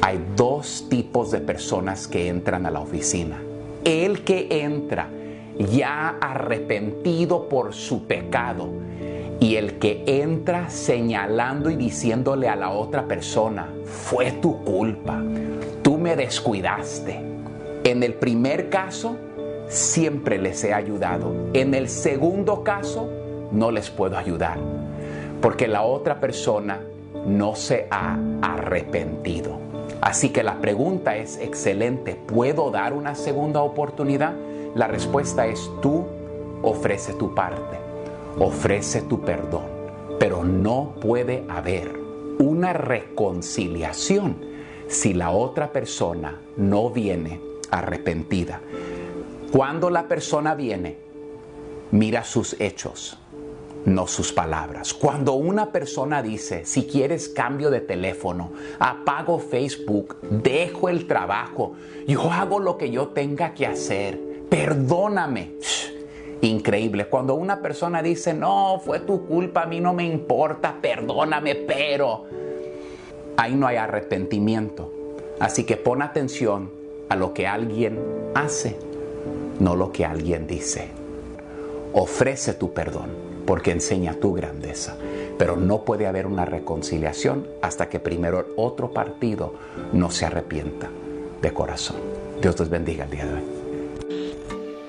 hay dos tipos de personas que entran a la oficina. El que entra ya arrepentido por su pecado y el que entra señalando y diciéndole a la otra persona, fue tu culpa, tú me descuidaste. En el primer caso, siempre les he ayudado. En el segundo caso, no les puedo ayudar, porque la otra persona no se ha arrepentido. Así que la pregunta es excelente, ¿puedo dar una segunda oportunidad? La respuesta es tú ofrece tu parte, ofrece tu perdón, pero no puede haber una reconciliación si la otra persona no viene arrepentida. Cuando la persona viene, mira sus hechos, no sus palabras. Cuando una persona dice, si quieres cambio de teléfono, apago Facebook, dejo el trabajo, yo hago lo que yo tenga que hacer, perdóname. Increíble. Cuando una persona dice, no, fue tu culpa, a mí no me importa, perdóname, pero ahí no hay arrepentimiento. Así que pon atención a lo que alguien hace, no lo que alguien dice. Ofrece tu perdón porque enseña tu grandeza. Pero no puede haber una reconciliación hasta que primero el otro partido no se arrepienta de corazón. Dios les bendiga el día de hoy.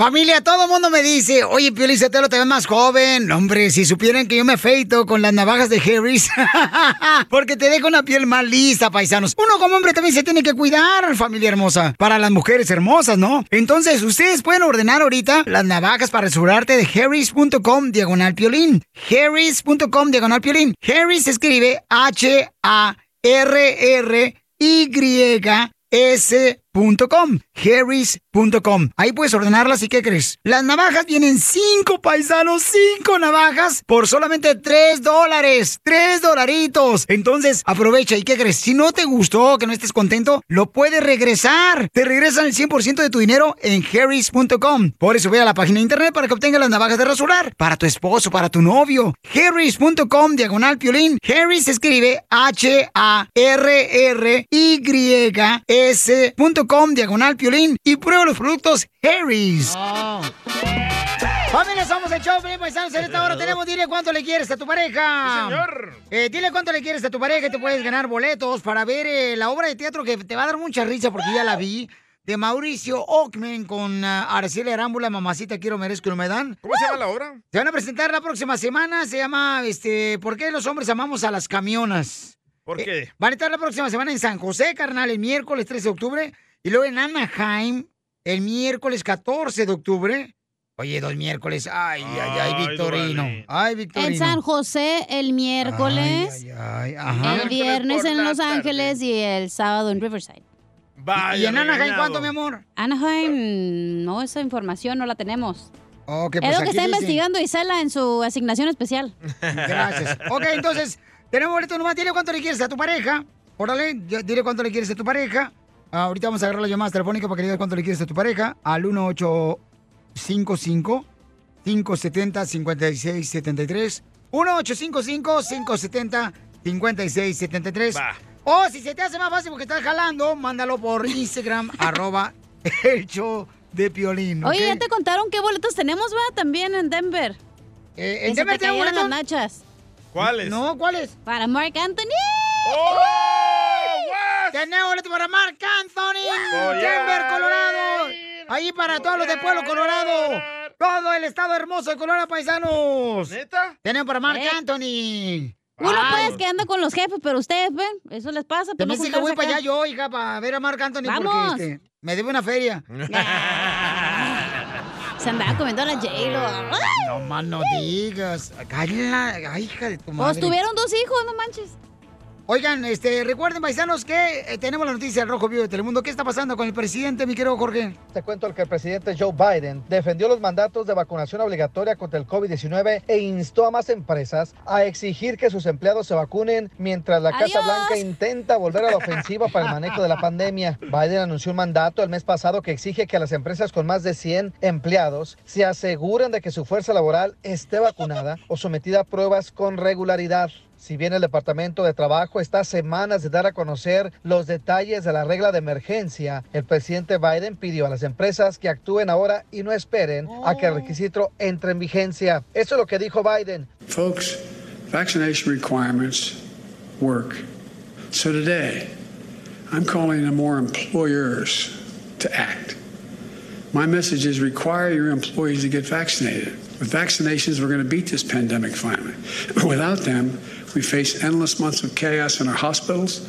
Familia, todo el mundo me dice, oye, Pio Lizotelo, te ves más joven. Hombre, si supieran que yo me afeito con las navajas de Harris, porque te deja una piel más lisa, paisanos. Uno como hombre también se tiene que cuidar, familia hermosa, para las mujeres hermosas, ¿no? Entonces, ustedes pueden ordenar ahorita las navajas para restaurarte de harris.com diagonal piolín. harris.com diagonal piolín. Harris escribe H-A-R-R-Y. S.com, harris.com. Ahí puedes ordenarlas y ¿qué crees? Las navajas vienen cinco paisanos, cinco navajas por solamente tres dólares, tres dolaritos. Entonces aprovecha y ¿qué crees? Si no te gustó, que no estés contento, lo puedes regresar. Te regresan el 100% de tu dinero en harris.com. Por eso ve a la página de internet para que obtengas las navajas de rasurar para tu esposo, para tu novio. harris.com, diagonal piolín. Harris escribe H-A-R-R-Y. Diagonal piolín y prueba los productos Harry's. Familia, somos el show, bien paisanos. En esta hora tenemos, dile cuánto le quieres a tu pareja. Sí, señor. Eh, dile cuánto le quieres a tu pareja y te puedes ganar boletos para ver eh, la obra de teatro que te va a dar mucha risa porque ya la vi. De Mauricio Ockman con uh, Araceli Arámbula, Mamacita Quiero Merezco y no me dan. ¿Cómo se llama la obra? Se van a presentar la próxima semana. Se llama, este, ¿Por qué los hombres amamos a las camionas? ¿Por qué? Van a estar la próxima semana en San José, carnal, el miércoles 13 de octubre. Y luego en Anaheim, el miércoles 14 de octubre. Oye, dos miércoles. Ay, ay, ay, Victorino. Ay, Victorino. En San José el miércoles, Ay, ajá. el viernes en Los Ángeles y el sábado en Riverside. ¿Y en Anaheim cuánto, mi amor? Anaheim, no, esa información no la tenemos. Ok, es pues lo que está dice. investigando Isela en su asignación especial. Gracias. Ok, entonces, tenemos boleto nomás. Dile cuánto le quieres a tu pareja. Órale, dile cuánto le quieres a tu pareja. Ah, ahorita vamos a agarrar las llamadas telefónicas para que digas cuánto le quieres a tu pareja. Al 1855 570 5673 1855 570 5673 O si se te hace más fácil porque estás jalando, mándalo por Instagram, arroba el show de Piolín. Oye, ¿ya te contaron qué boletos tenemos, va? También en Denver. Eh, Que ¿en se Denver te tenemos las nachas. ¿Cuáles? No, ¿cuáles? Para Mark Anthony. ¡Oh! Tenemos boleto para Marc Anthony, Denver, Colorado. Ahí para todos los de Pueblo Colorado. Todo el estado hermoso de Colorado, paisanos. ¿Neta? Tenemos para Marc Eh. Anthony. Uno Ay. pues que anda con los jefes, pero ustedes ven, eso les pasa. Te me no dice que voy para allá yo, hija, para ver a Marc Anthony Vamos. porque este, me debe una feria. Se andaba comiendo a la J-Lo. No más no digas. Cállala, hija de tu Pues madre. tuvieron dos hijos, no manches. Oigan, este, recuerden, paisanos, que eh, tenemos la noticia del Rojo Vivo de Telemundo. ¿Qué está pasando con el presidente, mi querido Jorge? Te cuento que el presidente Joe Biden defendió los mandatos de vacunación obligatoria contra el COVID-19 e instó a más empresas a exigir que sus empleados se vacunen mientras la Casa. Blanca intenta volver a la ofensiva para el manejo de la pandemia. Biden anunció un mandato el mes pasado que exige que las empresas con más de 100 empleados se aseguren de que su fuerza laboral esté vacunada o sometida a pruebas con regularidad. Si bien el Departamento de Trabajo está a semanas de dar a conocer los detalles de la regla de emergencia, el presidente Biden pidió a las empresas que actúen ahora y no esperen a que el requisito entre en vigencia. Eso es lo que dijo Biden. Folks, vaccination requirements work. So today, I'm calling on more employers to act. My message is require your employees to get vaccinated. With vaccinations, we're going to beat this pandemic finally. Without them, we face endless months of chaos in our hospitals,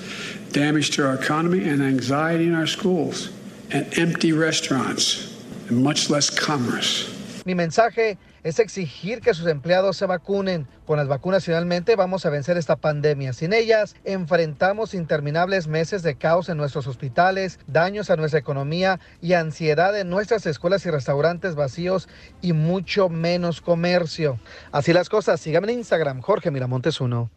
damage to our economy, and anxiety in our schools, and empty restaurants, and much less commerce. Mi mensaje es exigir que sus empleados se vacunen. Con las vacunas finalmente vamos a vencer esta pandemia. Sin ellas, enfrentamos interminables meses de caos en nuestros hospitales, daños a nuestra economía y ansiedad en nuestras escuelas y restaurantes vacíos y mucho menos comercio. Así las cosas, síganme en Instagram, Jorge Miramontes 1.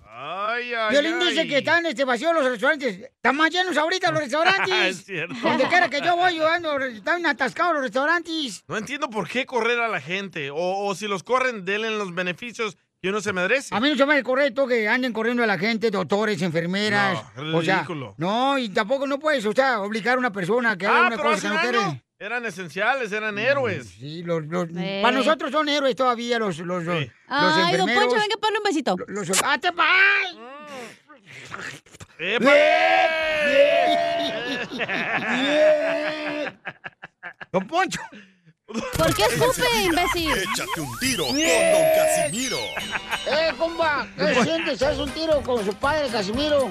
Violín ay. dice que están este, vacíos los restaurantes. Están más llenos ahorita los restaurantes. Es cierto. Donde quiera que yo voy, yo ando, están atascados los restaurantes. No entiendo por qué correr a la gente. O, o si los corren, denle los beneficios que uno se merece. A mí no se me hace correcto que anden corriendo a la gente, doctores, enfermeras. No, o sea, ridículo. no, y tampoco no puedes, o sea, obligar a una persona que haga Ah, una pero cosa hace que no quiere. Eran esenciales, eran héroes. Sí, los, los- para nosotros son héroes todavía los, los, los, los Ay, don enfermeros. Poncho, venga, ponle un besito. Los, ¡Ah, te pa- Don Poncho. ¿Por qué escupe, imbécil? Échate un tiro con Don Casimiro. ¡Eh, compa! ¿Qué sientes? ¿Haz un tiro con su padre, Casimiro?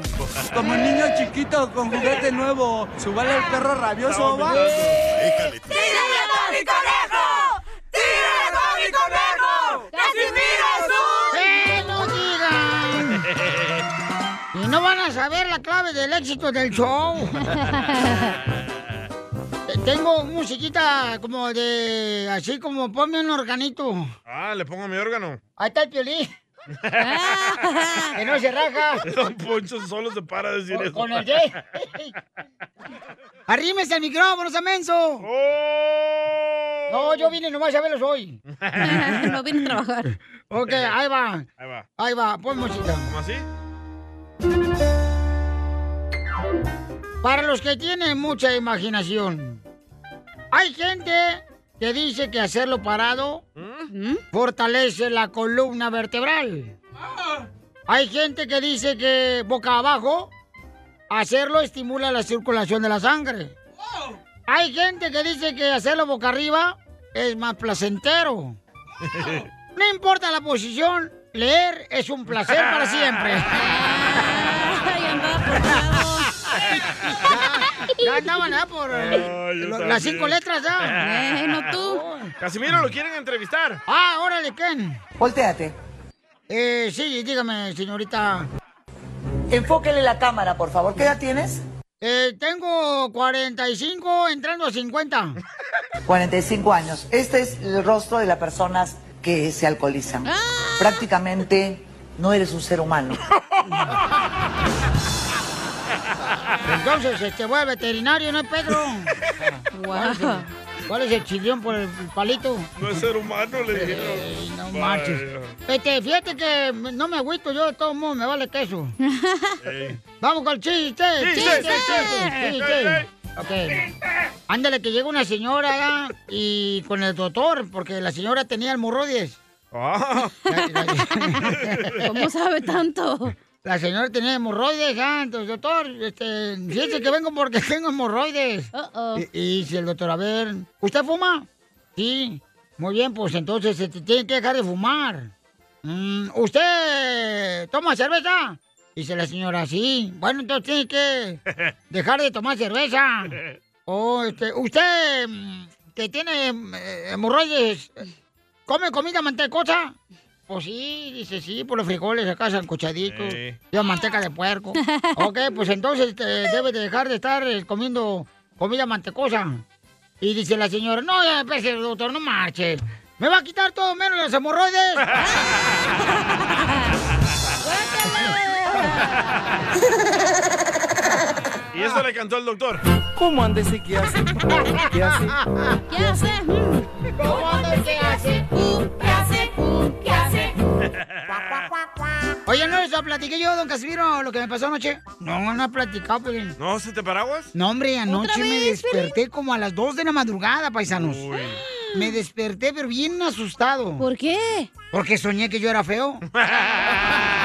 Como niño chiquito con juguete nuevo, ¿subale el perro rabioso, va? ¡Tírame con mi conejo! ¡Tírame con mi conejo! ¡Casimiro van a saber la clave del éxito del show. Tengo musiquita como de... Así como ponme un organito. Ah, le pongo mi órgano. Ahí está el piolín. que no se raja. Don Poncho solo se para de decir eso. Con el J. Arrímese al micrófono, Samenso. Oh. No, yo vine nomás a verlos hoy. no vine a trabajar. Ok, ahí va. Ahí va. Ahí va, pon música. ¿Cómo así? Para los que tienen mucha imaginación, hay gente que dice que hacerlo parado ¿Mm? fortalece la columna vertebral. Hay gente que dice que boca abajo, hacerlo estimula la circulación de la sangre. Hay gente que dice que hacerlo boca arriba es más placentero. No importa la posición, leer es un placer para siempre. Por Ya andaban ¿ah? por eh, lo- también. las cinco letras ya. Eh, no tú. Casimiro, lo quieren entrevistar. Ah, órale, Ken. Volteate. Eh, sí, dígame, señorita. Enfóquele la cámara, por favor. ¿Qué edad tienes? Eh, tengo 45 entrando a 50. 45 años. Este es el rostro de las personas que se alcoholizan. Prácticamente no eres un ser humano. Entonces, este, voy al veterinario, ¿no es Pedro? ¿Cuál, es el, cuál es el chillón por el palito? No es ser humano, le dijeron. Ey, no Vaya. marches. Este, fíjate que no me agüito yo, de todo modo me vale queso. Ey. Vamos con el chiste, Chiste, chiste, chiste. chiste, chiste. Ok. Ándale, que llega una señora ¿ya? y con el doctor, porque la señora tenía hemorroides. Ah. ¿Cómo sabe tanto? La señora tenía hemorroides, ¿ya? Entonces, doctor, este, fíjese que vengo porque tengo hemorroides. Y, y dice el doctor, a ver, ¿usted fuma? Sí. Muy bien, pues entonces se tiene que dejar de fumar. Mm, ¿Usted toma cerveza? Dice la señora, sí. Bueno, entonces tiene que dejar de tomar cerveza. O este, usted mm, que tiene eh, hemorroides, ¿come comida mantecosa? pues sí, dice sí, por los frijoles acá sancochaditos. Sí. Lleva manteca de puerco. ok, pues entonces te debe de dejar de estar eh, comiendo comida mantecosa. Y dice la señora, no, ya, espérese, doctor, no marche. ¿Me va a quitar todo menos los hemorroides? Y eso le cantó el doctor. ¿Cómo anda ese qué hace? ¿Qué hace? ¿Qué hace? ¿Cómo anda ese hace? ¿Qué hace? ¿Qué hace? Oye, ¿no les platiqué yo, don Casimiro, lo que me pasó anoche? No, no he platicado, pero... ¿No se te paraguas? No, hombre, anoche me desperté como a las 2 de la madrugada, paisanos. Me desperté, pero bien asustado. ¿Por qué? Porque soñé que yo era feo.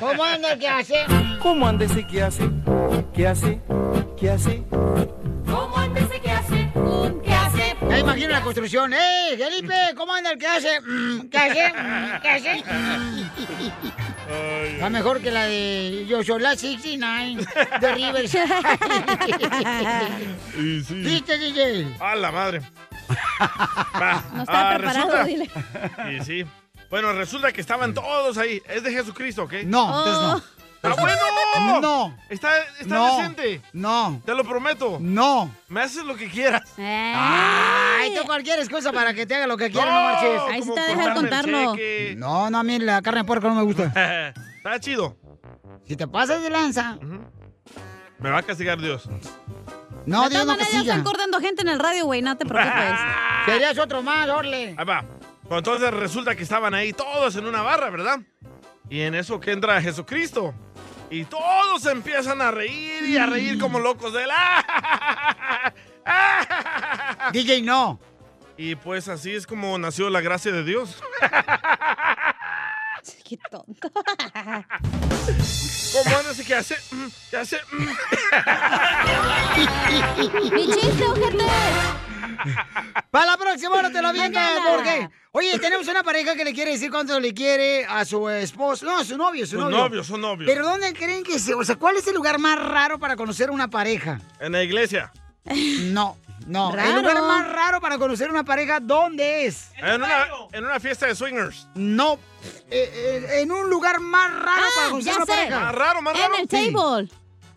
¿Cómo anda el que hace? ¿Cómo anda ese qué hace? ¿Qué hace? ¿Qué hace? ¿Cómo anda ese qué hace? ¿Qué hace? Ya imagino la construcción. ¡Eh, Felipe! ¿Cómo anda el que hace? Mm, ¿Qué hace? Mm, ¿Qué hace? Está mejor que la de Yo Soy la 69 de Riverside. Y sí. ¿Viste, DJ? A la madre. Va, No estaba ah, preparado, resulta- dile. Y sí. Bueno, resulta que estaban todos ahí. Es de Jesucristo, ¿ok? No, entonces no. ¡Está bueno! No. Está, está No. decente. No. Te lo prometo. No. Me haces lo que quieras. Ay, tú cualquier excusa para que te haga lo que quieras, no, No, marches. Ahí sí te va a dejar cortarme el contarlo. No, no, a mí la carne de puerco no me gusta. Está chido. Si te pasas de lanza. Me va a castigar Dios. No, de Dios no maneras, ya castiga. están cortando gente en el radio, güey, no te preocupes. Serías otro más, Orle. Ahí va. Bueno, Entonces resulta que estaban ahí todos en una barra, ¿verdad? Y en eso que entra Jesucristo. Y todos empiezan a reír y a reír como locos de la. DJ, no. Y pues así es como nació la gracia de Dios. Qué tonto. ¿Cómo anda ese que hace? Mm, ¿Qué hace? Mm. ¡Mi chiste, ojete! Para la próxima hora te lo avientas, porque... Oye, tenemos una pareja que le quiere decir cuánto le quiere a su esposo. No, a su novio, su Son novio. son novios. Pero ¿dónde creen que se... O sea, ¿cuál es el lugar más raro para conocer una pareja? En la iglesia. No, no. El Raro. lugar más raro para conocer una pareja, ¿dónde es? En una, en una fiesta de swingers. No. Eh, eh, en un lugar más raro para Ah, conocer ya una sé. pareja. Más raro, más raro. En el Sí. table.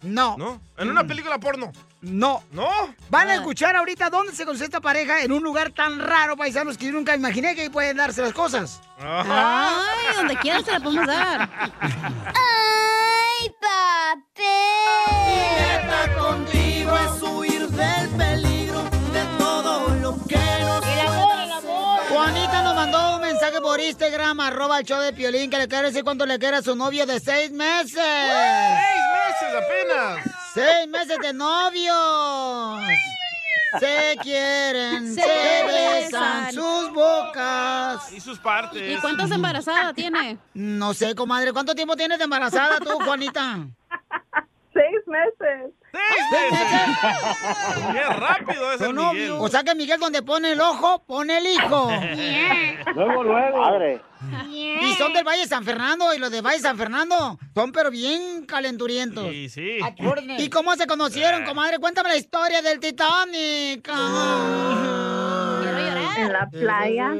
No. ¿No? En una película porno. No. ¿No? Van a escuchar ahorita dónde se conoce esta pareja en un lugar tan raro, paisanos, que yo nunca imaginé que ahí pueden darse las cosas. Ajá. Ay, donde quieras te la podemos dar. ¡Ay, papel! contigo es huir del peligro de todo lo que nos... ¡El amor, el amor! Juanita nos mandó un mensaje por Instagram, arroba el show de Piolín, que le quiere decir cuánto le quiere a su novio de seis meses. ¡Seis meses apenas! ¡Seis meses de novios! Se quieren, se, Se besan besan. sus bocas. Y sus partes. ¿Y cuántas embarazadas tiene? No sé, comadre, ¿cuánto tiempo tienes de embarazada tú, Juanita? Seis meses. ¡Qué rápido es el novio. Miguel! O sea que Miguel donde pone el ojo, pone el hijo. Luego, luego. Padre. Y son del Valle de San Fernando y los de Valle de San Fernando son pero bien calenturientos. Sí, sí. ¿Y cómo se conocieron, comadre? Cuéntame la historia del Titanic. Quiero llorar. En la playa.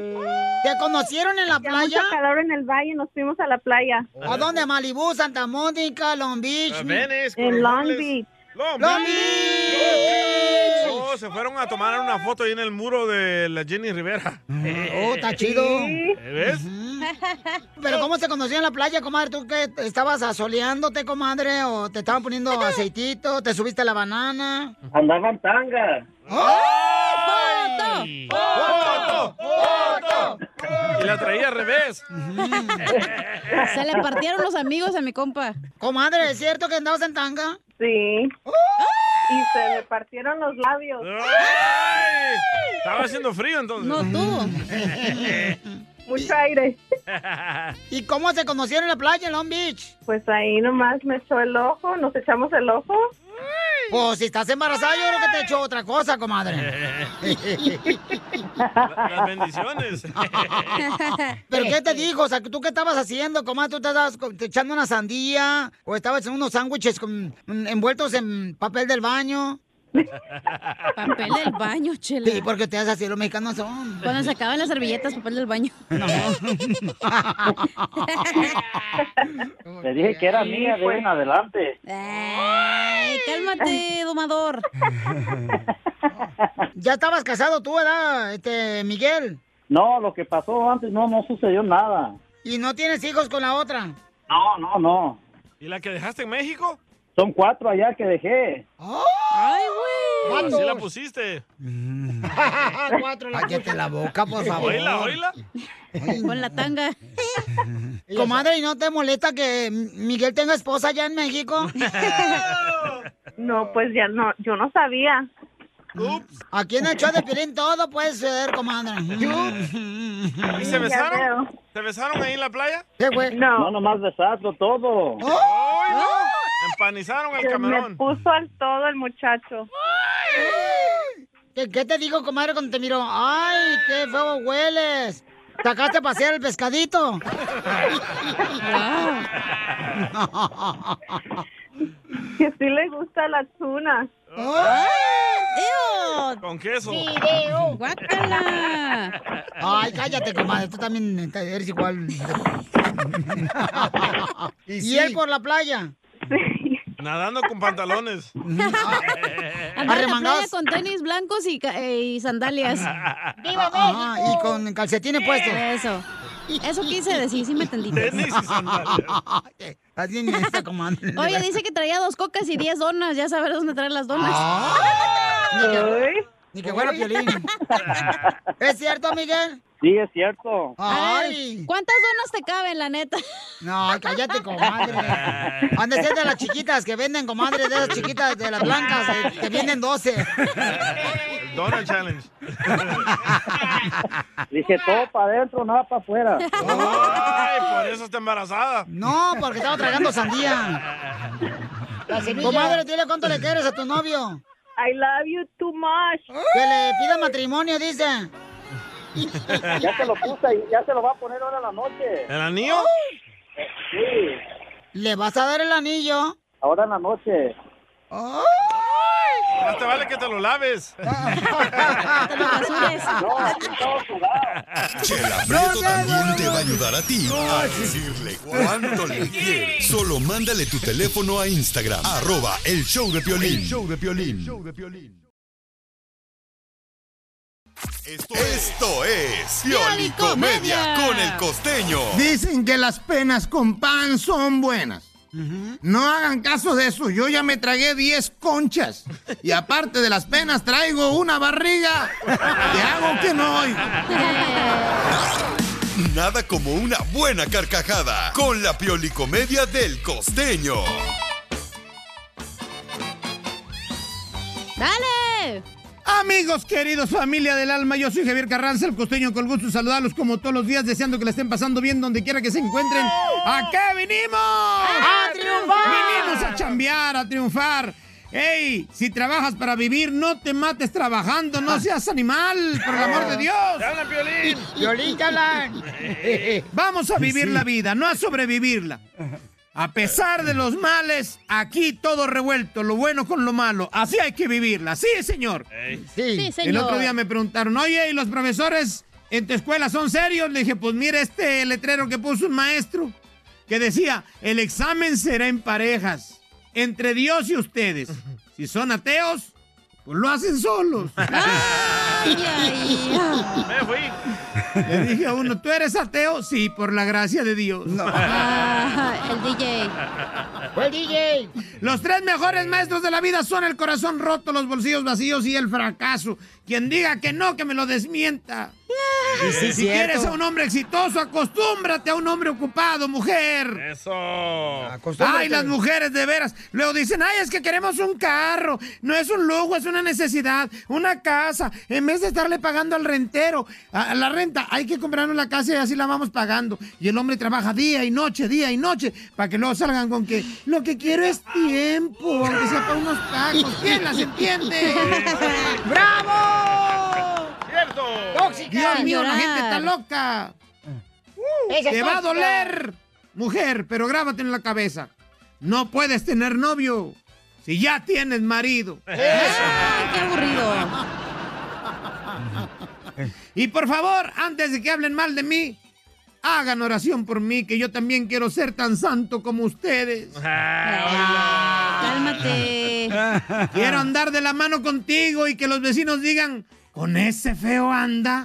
¿Te conocieron en la Hacía playa? mucho calor en el valle, nos fuimos a la playa. ¿A dónde? ¿Malibú, Santa Mónica, Long Beach? Venice, En Long. Beach. Long Long Beach. Beach. Oh, se fueron a tomar una foto ahí en el muro de la Jenny Rivera. Oh, está chido. ¿Eh, ¿Ves? Pero ¿cómo se conocieron en la playa, comadre? ¿Tú qué? ¿Estabas asoleándote, comadre? ¿O te estaban poniendo aceitito? ¿Te subiste la banana? Andaban tanga. ¡Ay! ¡Foto! ¡Foto! Y la traía al revés. Se le partieron los amigos a mi compa. Comadre, ¿es cierto que andabas en tanga? Sí. Y se me partieron los labios. ¡Ay! Estaba haciendo frío entonces. No tú. Mucho aire. ¿Y cómo se conocieron en la playa, en Long Beach? Pues ahí nomás me echó el ojo, nos echamos el ojo. Pues si estás embarazada, yo creo que te he hecho otra cosa, comadre. La- Las bendiciones. ¿Pero qué te dijo? O sea, ¿tú qué estabas haciendo, comadre? ¿Tú te estabas echando una sandía? ¿O estabas en unos sándwiches envueltos en papel del baño? Papel del baño, chela. Sí, porque te haces así, los mexicanos son. Cuando se acaban las servilletas, papel del baño. Le dije que era mía de en adelante. Ay, cálmate, domador. Ya estabas casado tú, ¿verdad, este, Miguel? No, lo que pasó antes no, no sucedió nada. ¿Y no tienes hijos con la otra? No, no, no. ¿Y la que dejaste en México? Son cuatro allá que dejé. ¡Ay, güey! Así la pusiste. Cuatro la Cállate la boca, por favor. Oíla, oíla. Con la tanga. Comadre, ¿y no te molesta que Miguel tenga esposa allá en México? No, pues ya no, yo no sabía. Aquí en el show de Piolín todo puede ser, comadre. ¿Y se besaron? ¿Se besaron ahí en la playa? ¿Qué, güey? No, nomás besarlo todo. ¡Ay, no! Empanizaron el Se me camarón. puso al todo el muchacho. ¿Qué, qué te digo, comadre, cuando te miro? ¡Ay, qué feo hueles! ¿Sacaste a pasear el pescadito? Que sí le gusta la tuna. Con queso. ¡Video! ¡Guácala! Ay, cállate, comadre, tú también eres igual. ¿Y él por la playa? Nadando con pantalones. Playa con tenis blancos y, eh, y sandalias. ¡Viva Ajá, y con calcetines puestos. Eso. Eso quise decir, sí me entendiste. Tenis y sandalias. Esta, comadre. Oye, dice que traía dos cocas y diez donas. Ya sabes dónde traer las donas. Ni que, ni que fuera Piolín. ¿Es cierto, Miguel? Sí, es cierto. Ay. ¿Cuántas donas te caben, la neta? No, cállate, comadre. Han de ser de las chiquitas que venden, comadre, de esas chiquitas, de las blancas, eh, que vienen 12. El Donald Challenge. Dije todo para adentro, nada para afuera. Ay, por eso está embarazada. No, porque estaba tragando sandía. Comadre, dile cuánto le quieres a tu novio. I love you too much. Que le pida matrimonio, dice. Ya se lo puse y ya se lo va a poner ahora en la noche. ¿El anillo? Sí, ¿Le vas a dar el anillo? ahora en la noche. Más te vale que te lo laves. Te lo rasures. Chela Prieto también te va a ayudar a ti a decirle cuánto le quieres. Solo mándale tu teléfono a Instagram, arroba el show de Piolín. El show de Piolín. Esto, esto es Pioli Comedia con el costeño. Dicen que las penas con pan son buenas. No hagan caso de eso, yo ya me tragué 10 conchas. Y aparte de las penas traigo una barriga que hago que no oigo. Nada como una buena carcajada con la Pioli Comedia del costeño. ¡Dale! Amigos queridos, familia del alma, yo soy Javier Carranza, el costeño, con gusto saludarlos como todos los días, deseando que la estén pasando bien donde quiera que se encuentren. ¿A qué vinimos? ¡A triunfar! Vinimos a chambear, a triunfar. ¡Ey! Si trabajas para vivir, no te mates trabajando, no seas animal, por el amor de Dios. ¡Te hablan, Piolín! Piolín, te hablan. Vamos a vivir la vida, no a sobrevivirla. A pesar de los males, aquí todo revuelto, lo bueno con lo malo. Así hay que vivirla, sí, señor. Sí, señor. El otro día me preguntaron, oye, ¿y los profesores en tu escuela son serios? Le dije, pues mire este letrero que puso un maestro, que decía, el examen será en parejas, entre Dios y ustedes. Si son ateos, pues lo hacen solos. Ay, ay, ay. Me fui. Le dije a uno, ¿tú eres ateo? Sí, por la gracia de Dios. Ah, el DJ. ¡Fue el DJ! Los tres mejores maestros de la vida son el corazón roto, los bolsillos vacíos y el fracaso. Quien diga que no, que me lo desmienta. Sí, si cierto. quieres a un hombre exitoso, acostúmbrate a un hombre ocupado, mujer. Eso. Ay, las mujeres de veras. Luego dicen, ay, es que queremos un carro. No es un lujo, es una necesidad. Una casa. En vez de estarle pagando al rentero, a a la renta, hay que comprarnos la casa y así la vamos pagando. Y el hombre trabaja día y noche, día y noche, para que luego salgan con que lo que quiero es tiempo, aunque sea para unos tacos. ¿Quién las entiende? ¡Bravo! Dios mío, la gente está loca. Esa es Te va a doler, mujer, pero grábate en la cabeza. No puedes tener novio si ya tienes marido. Ay, qué aburrido. Y por favor, antes de que hablen mal de mí, hagan oración por mí, que yo también quiero ser tan santo como ustedes. Cálmate. Quiero andar de la mano contigo y que los vecinos digan, con ese feo anda.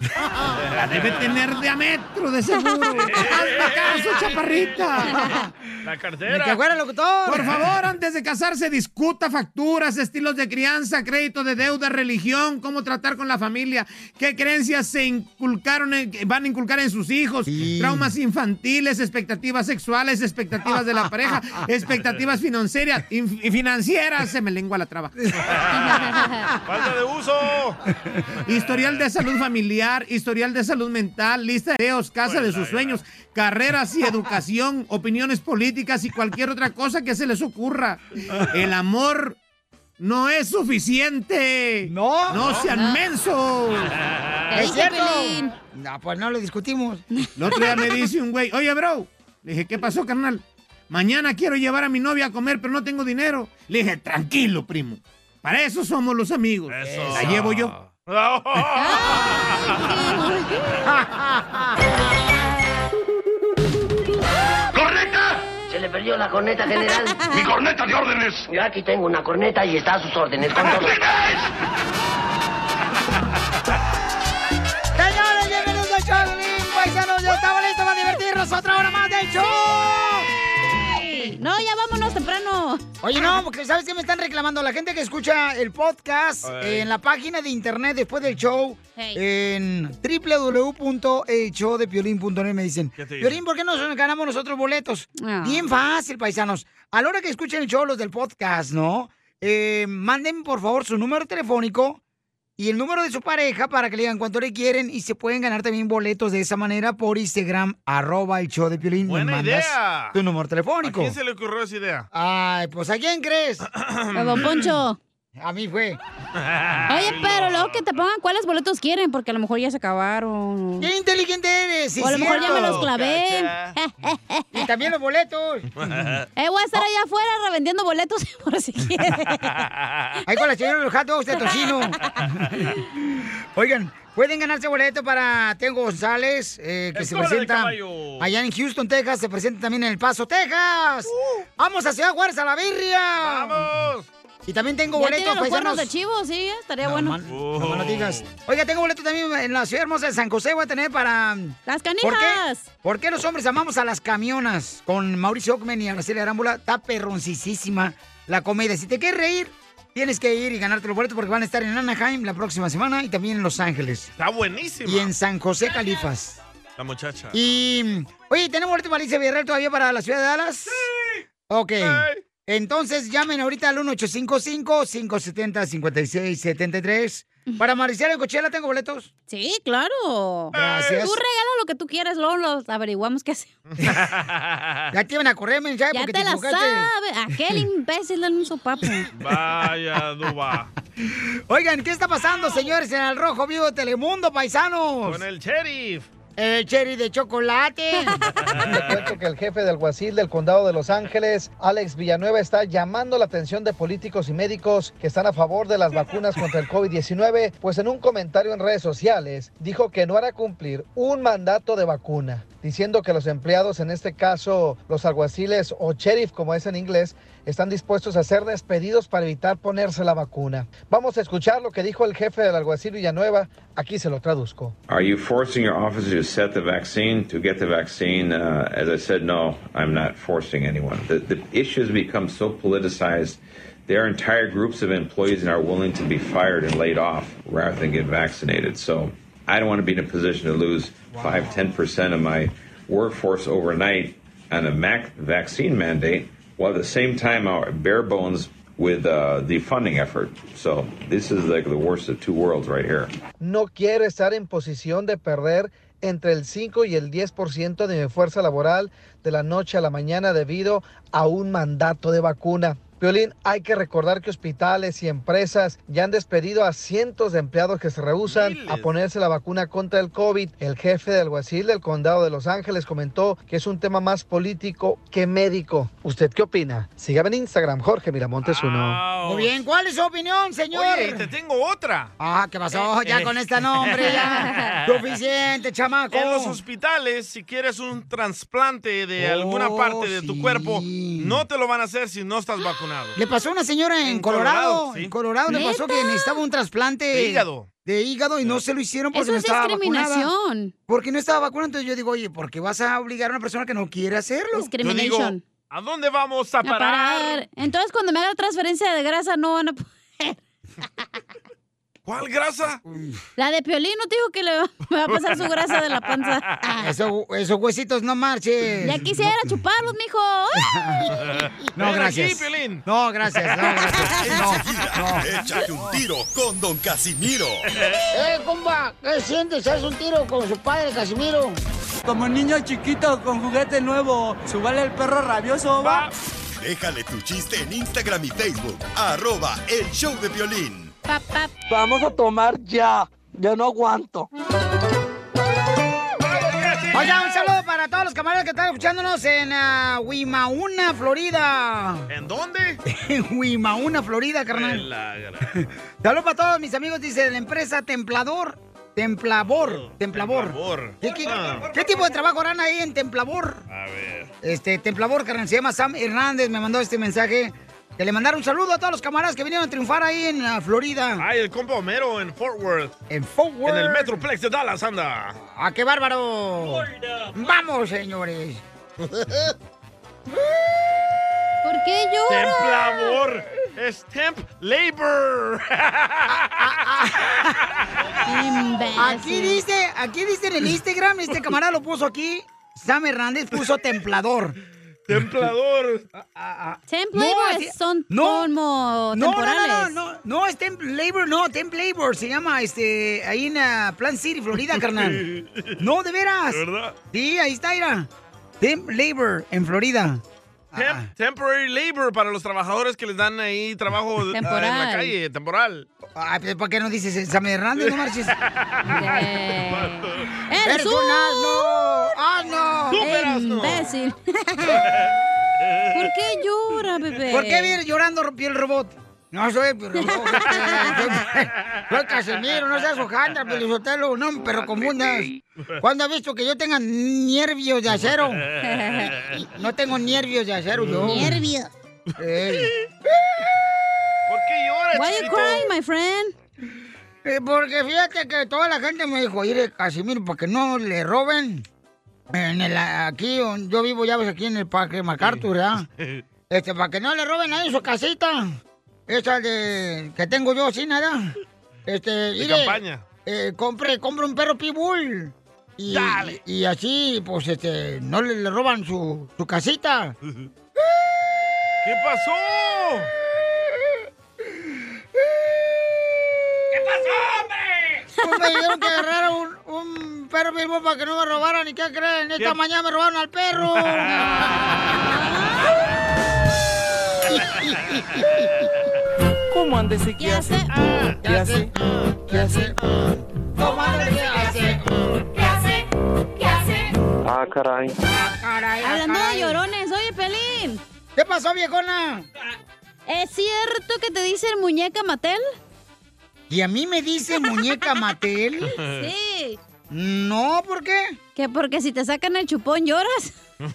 La debe tener diámetro de seguro. Hazme caso, chaparrita. La cartera. ¡Que fuera locutor! Por favor, antes de casarse, discuta facturas, estilos de crianza, crédito de deuda, religión, cómo tratar con la familia, qué creencias se inculcaron, en- van a inculcar en sus hijos, traumas infantiles, expectativas sexuales, expectativas de la pareja, expectativas financieras, in- y financieras, se me lengua la traba. Falta de uso. Historial de salud familiar, historial de salud mental, lista de deseos, casa de sus sueños, carreras y educación, opiniones políticas y cualquier otra cosa que se les ocurra. El amor no es suficiente. No. No sean mensos. ¡Es cierto! No, pues no lo discutimos. El otro día me dice un güey, oye, bro. Le dije, ¿qué pasó, carnal? Mañana quiero llevar a mi novia a comer, pero no tengo dinero. Le dije, tranquilo, primo. Para eso somos los amigos. La llevo yo. ¡Corneta! Se le perdió la corneta, general. ¡Mi corneta de órdenes! Yo aquí tengo una corneta y está a sus órdenes con todo. Señores, bienvenidos al show paisanos. Ya estamos listos para divertirnos otra hora más del show. No, ya vámonos temprano. Oye, no, porque ¿sabes qué me están reclamando? La gente que escucha el podcast Ay. en la página de internet después del show, Hey. en www.elshowdepiolín.net me dicen, ¿Qué te dicen? Piolín, ¿por qué no nos ganamos nosotros boletos? Ah. Bien fácil, paisanos. A la hora que escuchen el show, los del podcast, ¿no? Eh, manden, por favor, su número telefónico y el número de su pareja para que le digan cuánto le quieren y se pueden ganar también boletos de esa manera por Instagram, arroba el show de Piolín. Me Buena mandas idea. Tu número ¿A telefónico. quién se le ocurrió esa idea? Ay, pues ¿a quién crees? A don Poncho. A mí fue. Oye, pero luego que te pongan cuáles boletos quieren, porque a lo mejor ya se acabaron. ¡Qué inteligente eres! sí, o a lo mejor ya me los clavé. Y también los boletos. Eh, voy a estar allá afuera revendiendo boletos por si quieren. Ahí con la señora de los hot dogs de tocino. Oigan, pueden ganarse boleto para Tengo González, eh, que se presenta allá en Houston, Texas. Se presenta también en El Paso, Texas. Uh. ¡Vamos a Ciudad Juárez a la birria! ¡Vamos! Y también tengo boletos, tiene los cuernos paisanos. de chivo, sí, estaría No, bueno. man, no me lo digas. Oiga, tengo boleto también en la ciudad hermosa de San José. Voy a tener para. ¡Las ¿Por qué? canijas! ¿Por qué los hombres amamos a las camionas? Con Mauricio Ockman y Araceli Arámbula. Está perroncisísima la comedia. Si te quieres reír, tienes que ir y ganarte los boletos porque van a estar en Anaheim la próxima semana y también en Los Ángeles. Está buenísima. Y en San José, Califas. La muchacha. Y. Oye, ¿tenemos boleto para Alicia Villarreal todavía para la ciudad de Dallas? Sí. Ok. Entonces llamen ahorita al 1855-570-5673. Para Maricela en Cochela, ¿tengo boletos? Sí, claro. Gracias. Tú regala lo que tú quieras, luego los averiguamos qué hace. Ya te iban a correr, mensaje, Ya porque te te la equivocaste. sabe. Aquel imbécil en un sopapo. Vaya, Duba. Oigan, ¿qué está pasando, señores, en el Rojo Vivo de Telemundo, paisanos? Con el sheriff. El cherry de chocolate. Te cuento que el jefe del alguacil del condado de Los Ángeles, Alex Villanueva, está llamando la atención de políticos y médicos que están a favor de las vacunas contra el COVID-19, pues en un comentario en redes sociales dijo que no hará cumplir un mandato de vacuna, diciendo que los empleados, en este caso los alguaciles o sheriff como es en inglés, están dispuestos a ser despedidos para evitar ponerse la vacuna. Vamos a escuchar lo que dijo el jefe del alguacil Villanueva, aquí se lo traduzco. Are you forcing your officers to set the vaccine, to get the vaccine? Uh, as I said, no, I'm not forcing anyone. The, the issue has become so politicized. There are entire groups of employees that are willing to be fired and laid off rather than get vaccinated. So I don't want to be in a position to lose five, 10% of my workforce overnight on a mac- vaccine mandate, while at the same time our bare bones with uh, the funding effort. So this is like the worst of two worlds right here. no quiero estar en posición de perder entre el 5 y el 10% de mi fuerza laboral de la noche a la mañana debido a un mandato de vacuna. Violín, hay que recordar que hospitales y empresas ya han despedido a cientos de empleados que se rehusan a ponerse la vacuna contra el COVID. El jefe del alguacil del condado de Los Ángeles comentó que es un tema más político que médico. ¿Usted qué opina? Sígame en Instagram, Jorge Miramontes uno. Muy bien, ¿cuál es su opinión, señor? Oye, te tengo otra. Ah, ¿qué pasó? Ya con esta nombre, ya. Suficiente, chamaco. En los hospitales, si quieres un trasplante de alguna Oh, parte de tu cuerpo, no te lo van a hacer si no estás vacunado. Le pasó a una señora en, En Colorado. Colorado, sí. En Colorado le pasó que necesitaba un trasplante De hígado. de hígado y no se lo hicieron porque Eso no es estaba vacunada. discriminación. Porque no estaba vacunada. Entonces yo digo, oye, ¿por qué vas a obligar a una persona que no quiere hacerlo? Yo digo, ¿a dónde vamos a A parar? parar. Entonces, cuando me haga transferencia de grasa, no van a poder. ¿Cuál grasa? La de Piolín no te dijo que le va a pasar su grasa de la panza. Eso- esos huesitos no marchen. Ya quisiera chuparlos, mijo. No, gracias. aquí, Piolín. No, gracias. No, gracias. No, Enseguida, échate un tiro con Don Casimiro. ¡Eh, compa! ¿Qué sientes? ¿Haz un tiro con su padre, Casimiro? Como niño chiquito con juguete nuevo, subale el perro rabioso, va. Déjale tu chiste en Instagram y Facebook. Arroba el show de violín. Vamos a tomar ya. Ya no aguanto. Oiga, un saludo para todos los camaradas que están escuchándonos en ah, Wimauna, Florida. ¿En dónde? En Wimauna, Florida, carnal. Saludos para todos mis amigos, dice, de la empresa Templador. Templador. Templador. Templador. ¿Qué, qué- Ah. qué tipo de trabajo harán ahí en Templador? A ver. Este, Templador, carnal, se llama Sam Hernández, me mandó este mensaje. Que le mandaron un saludo a todos los camaradas que vinieron a triunfar ahí en Florida. Ay, el compa Homero en Fort Worth. En Fort Worth. En el Metroplex de Dallas, anda. ¡Ah, qué bárbaro! ¡Vamos, señores! ¿Por qué llora? Templador. Es temp labor. Aquí dice, aquí dice en el Instagram, este camarada lo puso aquí. Sam Hernández puso templador. Templador. Temp No, labor así- son no. como No, no, temporales. no, no, no, no, es Temp Labor, no, Temp Labor, se llama, este, ahí en ah, Plant City, Florida, carnal. No, de veras. ¿Verdad? Sí, ahí está, mira. Temp Labor, en Florida. Temp- temporary labor para los trabajadores que les dan ahí trabajo eh, en la calle, temporal. Ay, pues, ¿por qué no dices Sam Hernández, no marches? ¡Eres ¡Eres un asno! ¡Asno! ¡Súper asno! ¡Imbécil! ¿Por qué llora, bebé? ¿Por qué viene llorando piel robot? No soy piel robot, este, soy, Casimiro, no seas hojandra, Pelizotelo, no, pero confundas. ¿Cuándo has visto que yo tenga nervios de acero? No tengo nervios de acero yo. Nervios. Ey. ¿Por qué llora, Why you crying, my friend? Eh, Porque fíjate que toda la gente me dijo, oye, Casimiro, para que no le roben. En el, aquí, yo vivo, ya ves, aquí en el Parque MacArthur, ¿verdad? Este, para que no le roben ahí su casita. Esa de que tengo yo sin nada. Este, De mire, campaña. eh, compre, compre un perro pitbull. Y, Dale. y así, pues, este, no le, le roban su, su casita. ¿Qué pasó? ¿Qué pasó, hombre? Pues me dijeron que agarrara un, un perro pitbull para que no me robaran. ¿Y qué creen? Esta ¿Qué? mañana me robaron al perro. ¿Cómo andes y qué hace? ¿Qué hace? ¿Qué hace? ¿Cómo anda? ¿Qué hace? ¿Qué hace? ¿Qué hace? Ah, caray. Caray, ah, Hablando de llorones, oye, Pelín. ¿Qué pasó, viejona? ¿Es cierto que te dicen muñeca Matel? ¿Y a mí me dice muñeca Matel? Sí. No, ¿por qué? Que porque si te sacan el chupón lloras.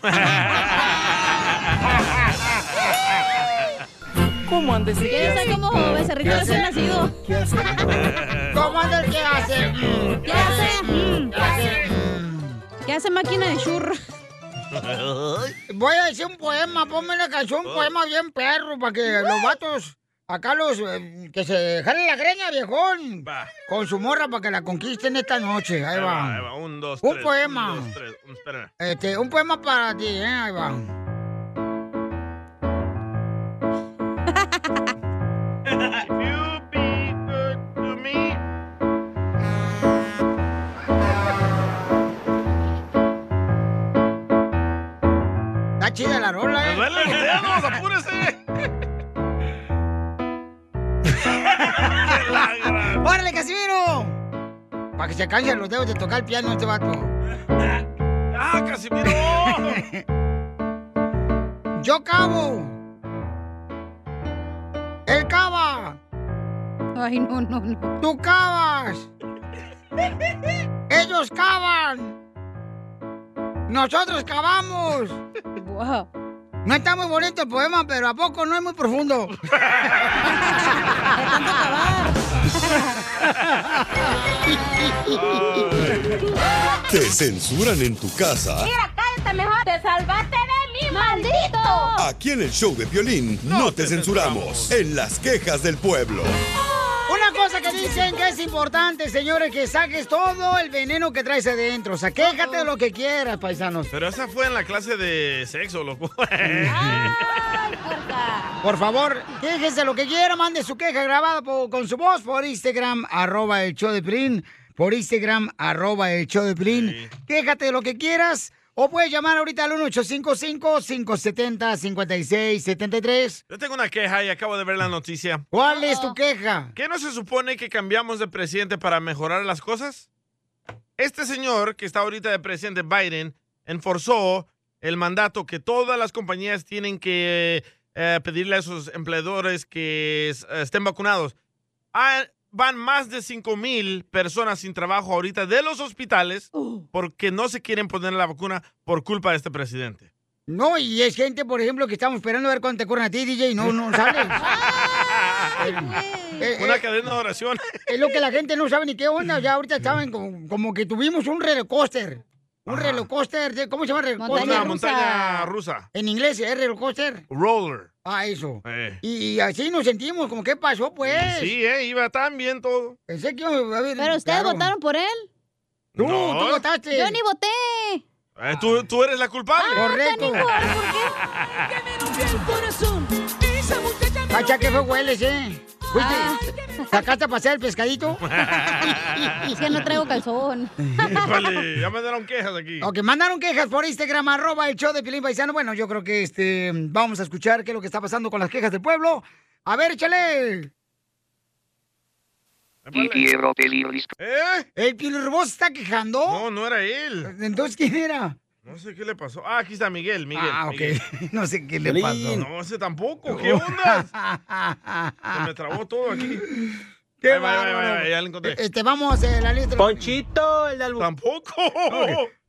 ¿Cómo andes qué ¿Quieres hace? ser como becerrito ¿Qué recién hace? nacido? ¿Qué hace? ¿Cómo anda el que hace? ¿Qué hace? ¿Qué hace? ¿Qué hace máquina de churro? Voy a decir un poema, ponme una canción, un poema bien perro, para que los vatos, acá los, eh, que se jalen la greña, viejón, con su morra para que la conquisten esta noche. Ahí Ahí va, ahí va. va. Un, dos, Un tres. poema. Un, dos, tres. Este, un poema para ti, ¿eh? Ahí va. Está chida la rola, ¡Me ¿eh? duelen los dedos! ¡Apúrese! ¡Échale, Casimiro! Para que se cansen los dedos de tocar el piano este vato. ¡Ah, Casimiro! Yo cavo. Él cava. Ay, no, no, no. Tú cavas. Ellos cavan. Nosotros cavamos. No está muy bonito el poema, pero ¿a poco no es muy profundo? ¿Te censuran en tu casa? cállate mejor. Te salvaste de mí, maldito. Aquí en el show de violín no, te, censuramos. En las quejas del pueblo. Cosa que dicen que es importante, señores, que saques todo el veneno que traes adentro. O sea, quéjate de lo que quieras, paisanos. Pero esa fue en la clase de sexo, loco. Por favor, quéjese lo que quiera, mande su queja grabada con su voz por Instagram, arroba el show de Plin, por Instagram, arroba el show de Plin. Quéjate de lo que quieras, o puedes llamar ahorita al 1855-570-5673. Yo tengo una queja y acabo de ver la noticia. ¿Cuál es tu queja? ¿Qué no se supone que cambiamos de presidente para mejorar las cosas? Este señor que está ahorita de presidente Biden enforzó el mandato que todas las compañías tienen que eh, pedirle a sus empleadores que es- estén vacunados. Ah, van más de 5 mil personas sin trabajo ahorita de los hospitales porque no se quieren poner la vacuna por culpa de este presidente. No, y es gente, por ejemplo, que estamos esperando a ver cuándo te corren a ti, DJ, y no, no sales. Eh, Una eh, cadena de oración. Es lo que la gente no sabe ni qué onda. Ya ahorita estaban como, como que tuvimos un roller coaster. Un roller coaster. de- ¿Cómo se llama roller coaster? Una montaña rusa. En inglés es roller coaster. Roller. Ah, eso. Eh. Y, así nos sentimos, como qué pasó, pues. Sí, eh, iba tan bien todo. Pensé que iba a haber. Pero ustedes votaron por él. Tú, No. tú votaste. Yo ni voté. Eh, ¿tú, tú eres la culpable. Correcto. Cacha, que fue hueles, ¿eh? ¿Fuiste? ¿Sacaste a pasear el pescadito? Es que no traigo calzón. Ya me dieron quejas aquí. Ok, mandaron quejas por Instagram, arroba el show de Pilín Paisano. Bueno, yo creo que este vamos a escuchar qué es lo que está pasando con las quejas del pueblo. A ver, échale. Y. ¿Eh? ¿El Pilirboz está quejando? No, no era él. Entonces, ¿quién era? No sé qué le pasó. Ah, aquí está Miguel, Miguel. Ah, ok. Miguel. No sé qué le pasó. No sé tampoco. ¿Qué onda? Se me trabó todo aquí. ¡Qué Ahí va, ya lo encontré. Este, vamos a la lista. Ponchito, el del Tampoco.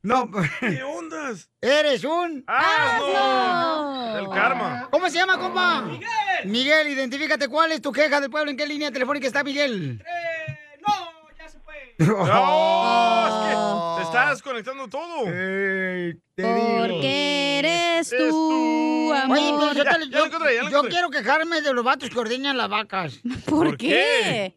No. ¿Qué ondas? Eres un asno. Del karma. ¿Cómo se llama, compa? Miguel. Miguel, identifícate cuál es tu queja del pueblo, en qué línea telefónica está Miguel. No, es que estás desconectando todo. Porque eres tú, amor. Oye, pero yo, te- Ya, ya lo yo- encontré, ya lo yo quiero quejarme de los vatos que ordeñan las vacas. ¿Por ¿Por qué?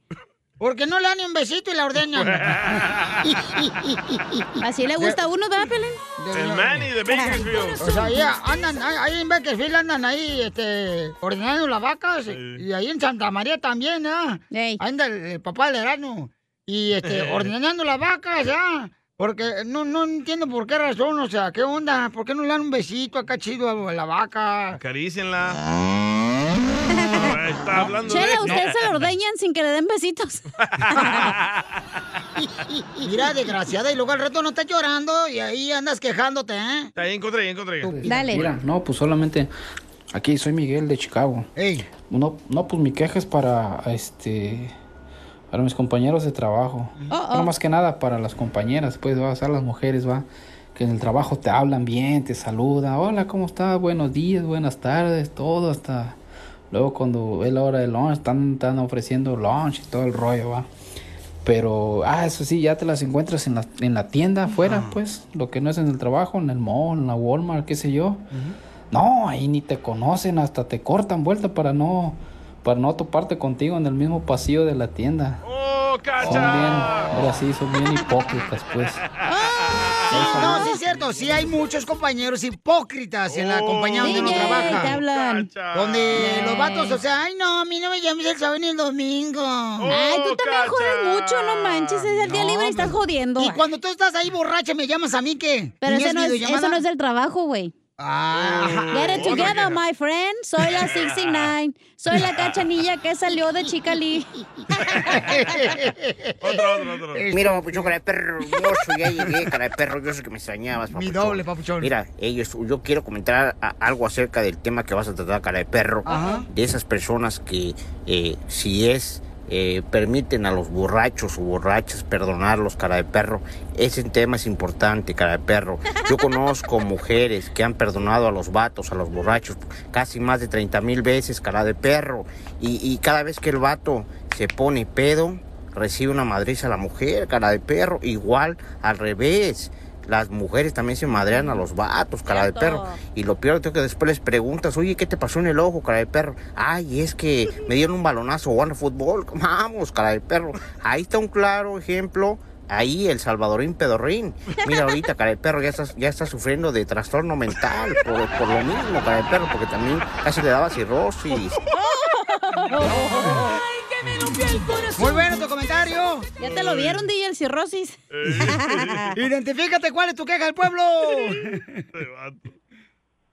Porque no le dan ni un besito y la ordeñan. Así le gusta a uno, ¿verdad, Pelín? El Manny de Bakersfield. O sea, ya andan, ahí- ahí en Bakersfield andan ahí, este, ordenando las vacas. Y ahí en Santa María también, ¿ah? Anda el, el papá del Erasmo. Y, este, ordenando las vacas, ¿ya? Porque no, no entiendo por qué razón, o sea, ¿qué onda? ¿Por qué no le dan un besito acá chido a la vaca? Acarícienla. Ahí está hablando de Chela, eso. ustedes se lo ordeñan sin que le den besitos. Mira, desgraciada, y luego al rato no estás llorando y ahí andas quejándote, ¿eh? Ahí encontré, ahí encontré. Mira, no, pues solamente aquí soy Miguel de Chicago. No, no, pues mi queja es para este para mis compañeros de trabajo. Oh. No más que nada para las compañeras, pues va a ser las mujeres, va, que en el trabajo te hablan bien, te saludan, hola, ¿cómo estás? Buenos días, buenas tardes, todo hasta luego cuando es la hora de lunch, están, están ofreciendo lunch y todo el rollo, va. Pero, ah, eso sí, ya te las encuentras en la, en la tienda afuera, pues, lo que no es en el trabajo, en el mall, en la Walmart, qué sé yo. No, ahí ni te conocen, hasta te cortan vuelta para no, para no toparte contigo en el mismo pasillo de la tienda. ¡Oh, Son bien, cacha! ahora sí, son bien hipócritas, pues. Sí, no, sí es cierto, sí hay muchos compañeros hipócritas en la compañía donde uno trabaja. te hablan. Donde los vatos, o sea, ay no, a mí no me llames el sábado ni el domingo. Ay, tú también jodes mucho, no manches, es el día No, libre y estás jodiendo. Y cuando tú estás ahí borracha, ¿me llamas a mí qué? Pero ¿Tenías ese no, es, videollamada? eso no es del trabajo, güey. Get it together, my friend. Soy la 69. Soy la cachanilla que salió de Chicali. Mira, papuchón, cara de perro, yo soy, ya llegué, cara de perro, yo sé que me extrañabas, Mi papuchón. doble, papuchón. Mira, ellos, yo quiero comentar a- algo acerca del tema que vas a tratar, cara de perro. Ajá. De esas personas que, eh, si es, eh, permiten a los borrachos o borrachas perdonarlos, cara de perro. Ese tema es importante, cara de perro. Yo conozco mujeres que han perdonado a los vatos, a los borrachos, casi más de 30 mil veces, cara de perro. Y, y cada vez que el vato se pone pedo, recibe una madriza a la mujer, cara de perro. Igual, al revés. Las mujeres también se madrean a los vatos, cara de perro. Y lo peor es que después les preguntas, oye, ¿qué te pasó en el ojo, cara de perro? Ay, es que me dieron un balonazo o a fútbol. Vamos, cara de perro. Ahí está un claro ejemplo. Ahí el salvadorín pedorrín. Mira ahorita, cara de perro, ya está, ya está sufriendo de trastorno mental por, por lo mismo, cara de perro, porque también casi le daba cirrosis. Muy bueno tu comentario. Ya te lo vieron, DJ, el cirrosis. Identifícate cuál es tu queja del pueblo.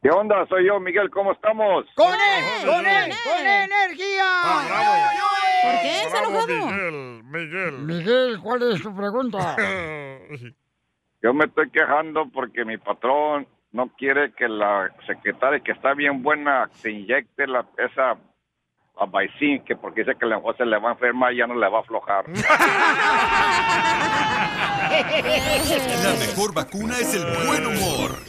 ¿Qué onda? Soy yo, Miguel, ¿cómo estamos? ¡Con él! ¡Con él! ¡Con energía! ¿Por qué? ¿Está enojado? Miguel, Miguel. Miguel, ¿cuál es tu pregunta? Yo me estoy quejando porque mi patrón no quiere que la secretaria, que está bien buena, se inyecte la, esa la Vicin, que porque dice que a lo mejor se le va a enfermar y ya no le va a aflojar. La mejor vacuna es el buen humor.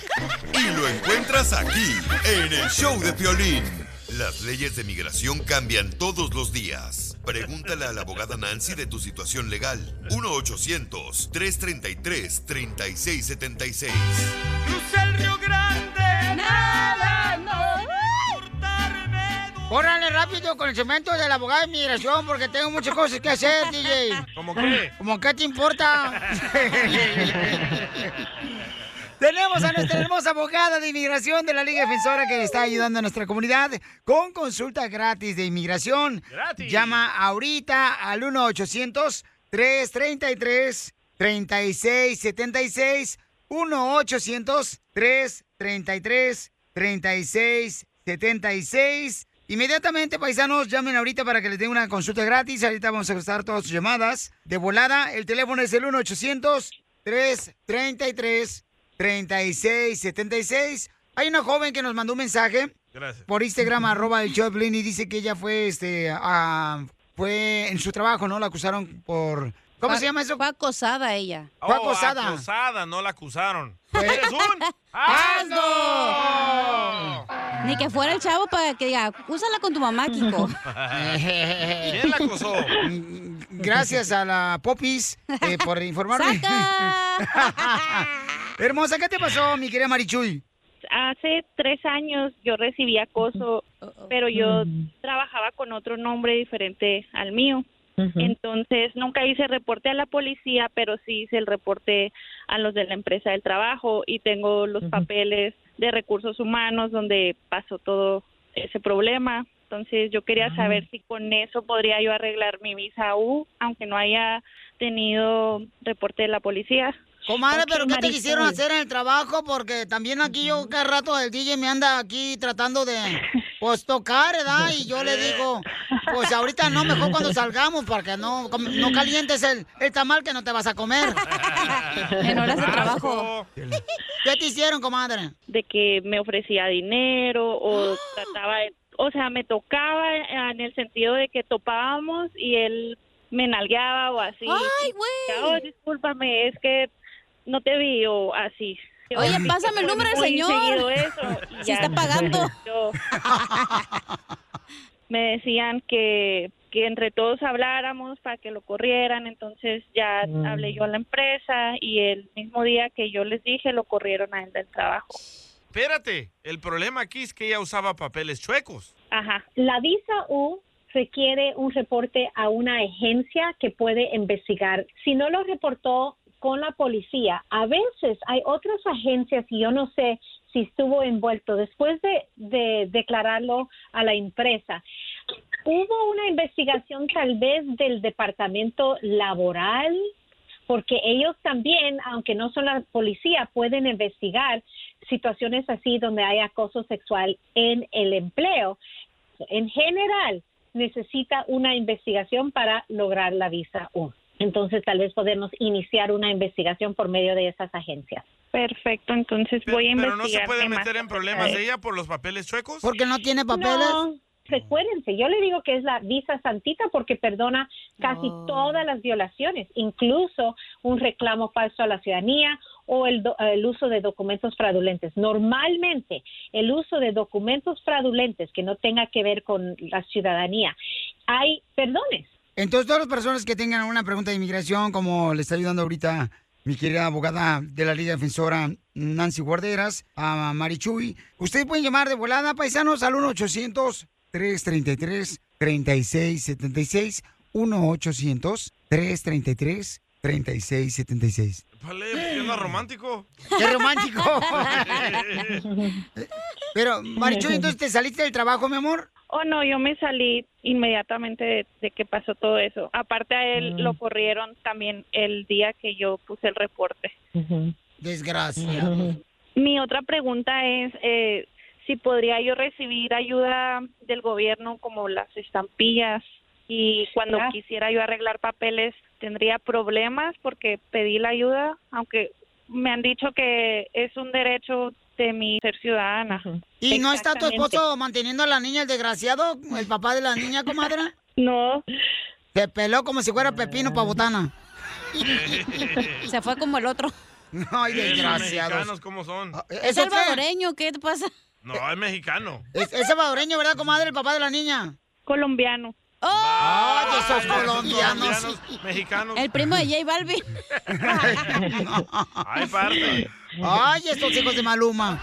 Y lo encuentras aquí, en el show de Piolín. Las leyes de migración cambian todos los días. Pregúntale a la abogada Nancy de tu situación legal. 1-800-333-3676. Crucé el Río Grande, Córranle rápido con el cemento de la abogada de inmigración porque tengo muchas cosas que hacer, DJ. ¿Cómo qué? ¿Cómo qué te importa? Tenemos a nuestra hermosa abogada de inmigración de la Liga Defensora que está ayudando a nuestra comunidad con consulta gratis de inmigración. Gratis. Llama ahorita al 1-800-333-3676. 1-800-333-3676. Inmediatamente, paisanos, llamen ahorita para que les den una consulta gratis. Ahorita vamos a contestar todas sus llamadas. De volada, el teléfono es el 1-800-333-3676. Hay una joven que nos mandó un mensaje Gracias. por Instagram, arroba el Choplin, y dice que ella fue, este, a- fue en su trabajo, ¿no? La acusaron por... ¿Cómo Fue- se llama eso? Fue acosada ella. Fue Oh, acosada. acosada, no la acusaron. Fue- ¡Eres un asno! Ni que fuera el chavo para que diga, úsala con tu mamá, Kiko. ¿Quién la acosó? Gracias a la Popis eh, por informarme. Hermosa, ¿qué te pasó, mi querida Marichuy? Hace tres años yo recibí acoso, pero yo trabajaba con otro nombre diferente al mío. Entonces nunca hice reporte a la policía, pero sí hice el reporte a los de la empresa del trabajo y tengo los papeles de recursos humanos donde pasó todo ese problema. Entonces yo quería saber si con eso podría yo arreglar mi visa U, aunque no haya tenido reporte de la policía. Comadre, pero ¿qué te quisieron hacer en el trabajo? Porque también aquí yo cada rato el DJ me anda aquí tratando de, pues, tocar, ¿verdad? Y yo le digo, pues ahorita no, mejor cuando salgamos, para que no, no calientes el, el tamal que no te vas a comer. En horas de trabajo. ¿Qué te hicieron, comadre? de que me ofrecía dinero o trataba de, o sea, me tocaba en el sentido de que topábamos y él me nalgueaba o así. ¡Ay, güey! Oh, discúlpame, es que no te vi o así. Oye, pásame el número del señor. eso, ya. está pagando. Yo- me decían que, que entre todos habláramos para que lo corrieran, entonces ya Mm. hablé yo a la empresa y el mismo día que yo les dije lo corrieron a él del trabajo. Espérate, el problema aquí es que ella usaba papeles chuecos. Ajá. La visa U requiere un reporte a una agencia que puede investigar. Si no lo reportó con la policía, a veces hay otras agencias y yo no sé si estuvo envuelto después de, de declararlo a la empresa. Hubo una investigación tal vez del departamento laboral porque ellos también, aunque no son la policía, pueden investigar situaciones así donde hay acoso sexual en el empleo. En general, necesita una investigación para lograr la visa U. Entonces, tal vez podemos iniciar una investigación por medio de esas agencias. Perfecto, entonces voy a Pero no se investigar. puede meter en problemas de ella por los papeles chuecos. Porque no tiene No, recuérdense, yo le digo que es la visa santita porque perdona casi todas las violaciones, incluso un reclamo falso a la ciudadanía o el, do- el uso de documentos fraudulentes. Normalmente, el uso de documentos fraudulentes que no tenga que ver con la ciudadanía, hay perdones. Entonces, todas las personas que tengan una pregunta de inmigración, como le está ayudando ahorita mi querida abogada de la Liga Defensora Nancy Guarderas, a Marichuy, ustedes pueden llamar de volada, paisanos, al 1-800-333-3676, 1-800-333-3676. Vale, ¿qué onda romántico? ¡Qué romántico! Pero, Marichuy, entonces, ¿te saliste del trabajo, mi amor? Oh, no, yo me salí inmediatamente de, de que pasó todo eso. Aparte a él Mm. lo corrieron también el día que yo puse el reporte. Desgracia. Mi otra pregunta es eh, si podría yo recibir ayuda del gobierno como las estampillas y cuando Claro. quisiera yo arreglar papeles tendría problemas porque pedí la ayuda, aunque me han dicho que es un derecho de mi ser ciudadana. ¿Y no está tu esposo manteniendo a la niña, el desgraciado, el papá de la niña, comadre? No. Se peló como si fuera pepino pa' botana. Se fue como el otro. Los desgraciados. ¿cómo son? Es ¿Eso qué? salvadoreño, ¿qué te pasa? No, es mexicano. Es, es salvadoreño, ¿verdad, comadre, el papá de la niña? Colombiano. ¡Ay, esos Ay, colombianos! mexicanos. El primo de J Balvin. Ay, parte. ¡Ay, estos hijos de Maluma!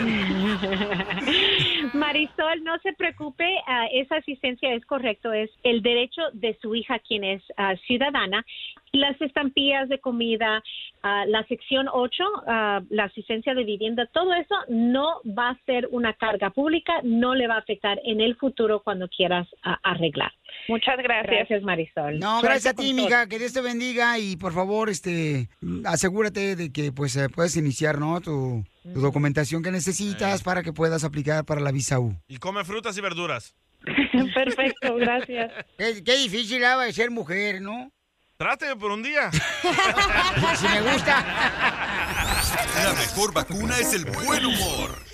Marisol, no se preocupe, ah, esa asistencia es correcto, es el derecho de su hija quien es ah, ciudadana. Las estampillas de comida, ah, la sección 8, ah, la asistencia de vivienda, todo eso no va a ser una carga pública, no le va a afectar en el futuro cuando quieras arreglar. Muchas gracias. Gracias, Marisol. No, Suerte gracias a ti, mija, que Dios te bendiga y por favor, este, asegúrate de que pues eh, puedas iniciar, ¿no? Tu, tu documentación que necesitas para que puedas aplicar para la visa U. Y come frutas y verduras. Perfecto, gracias. Qué, qué difícil ha de ser mujer, ¿no? Tráteme por un día. si me gusta. La mejor vacuna es el buen humor.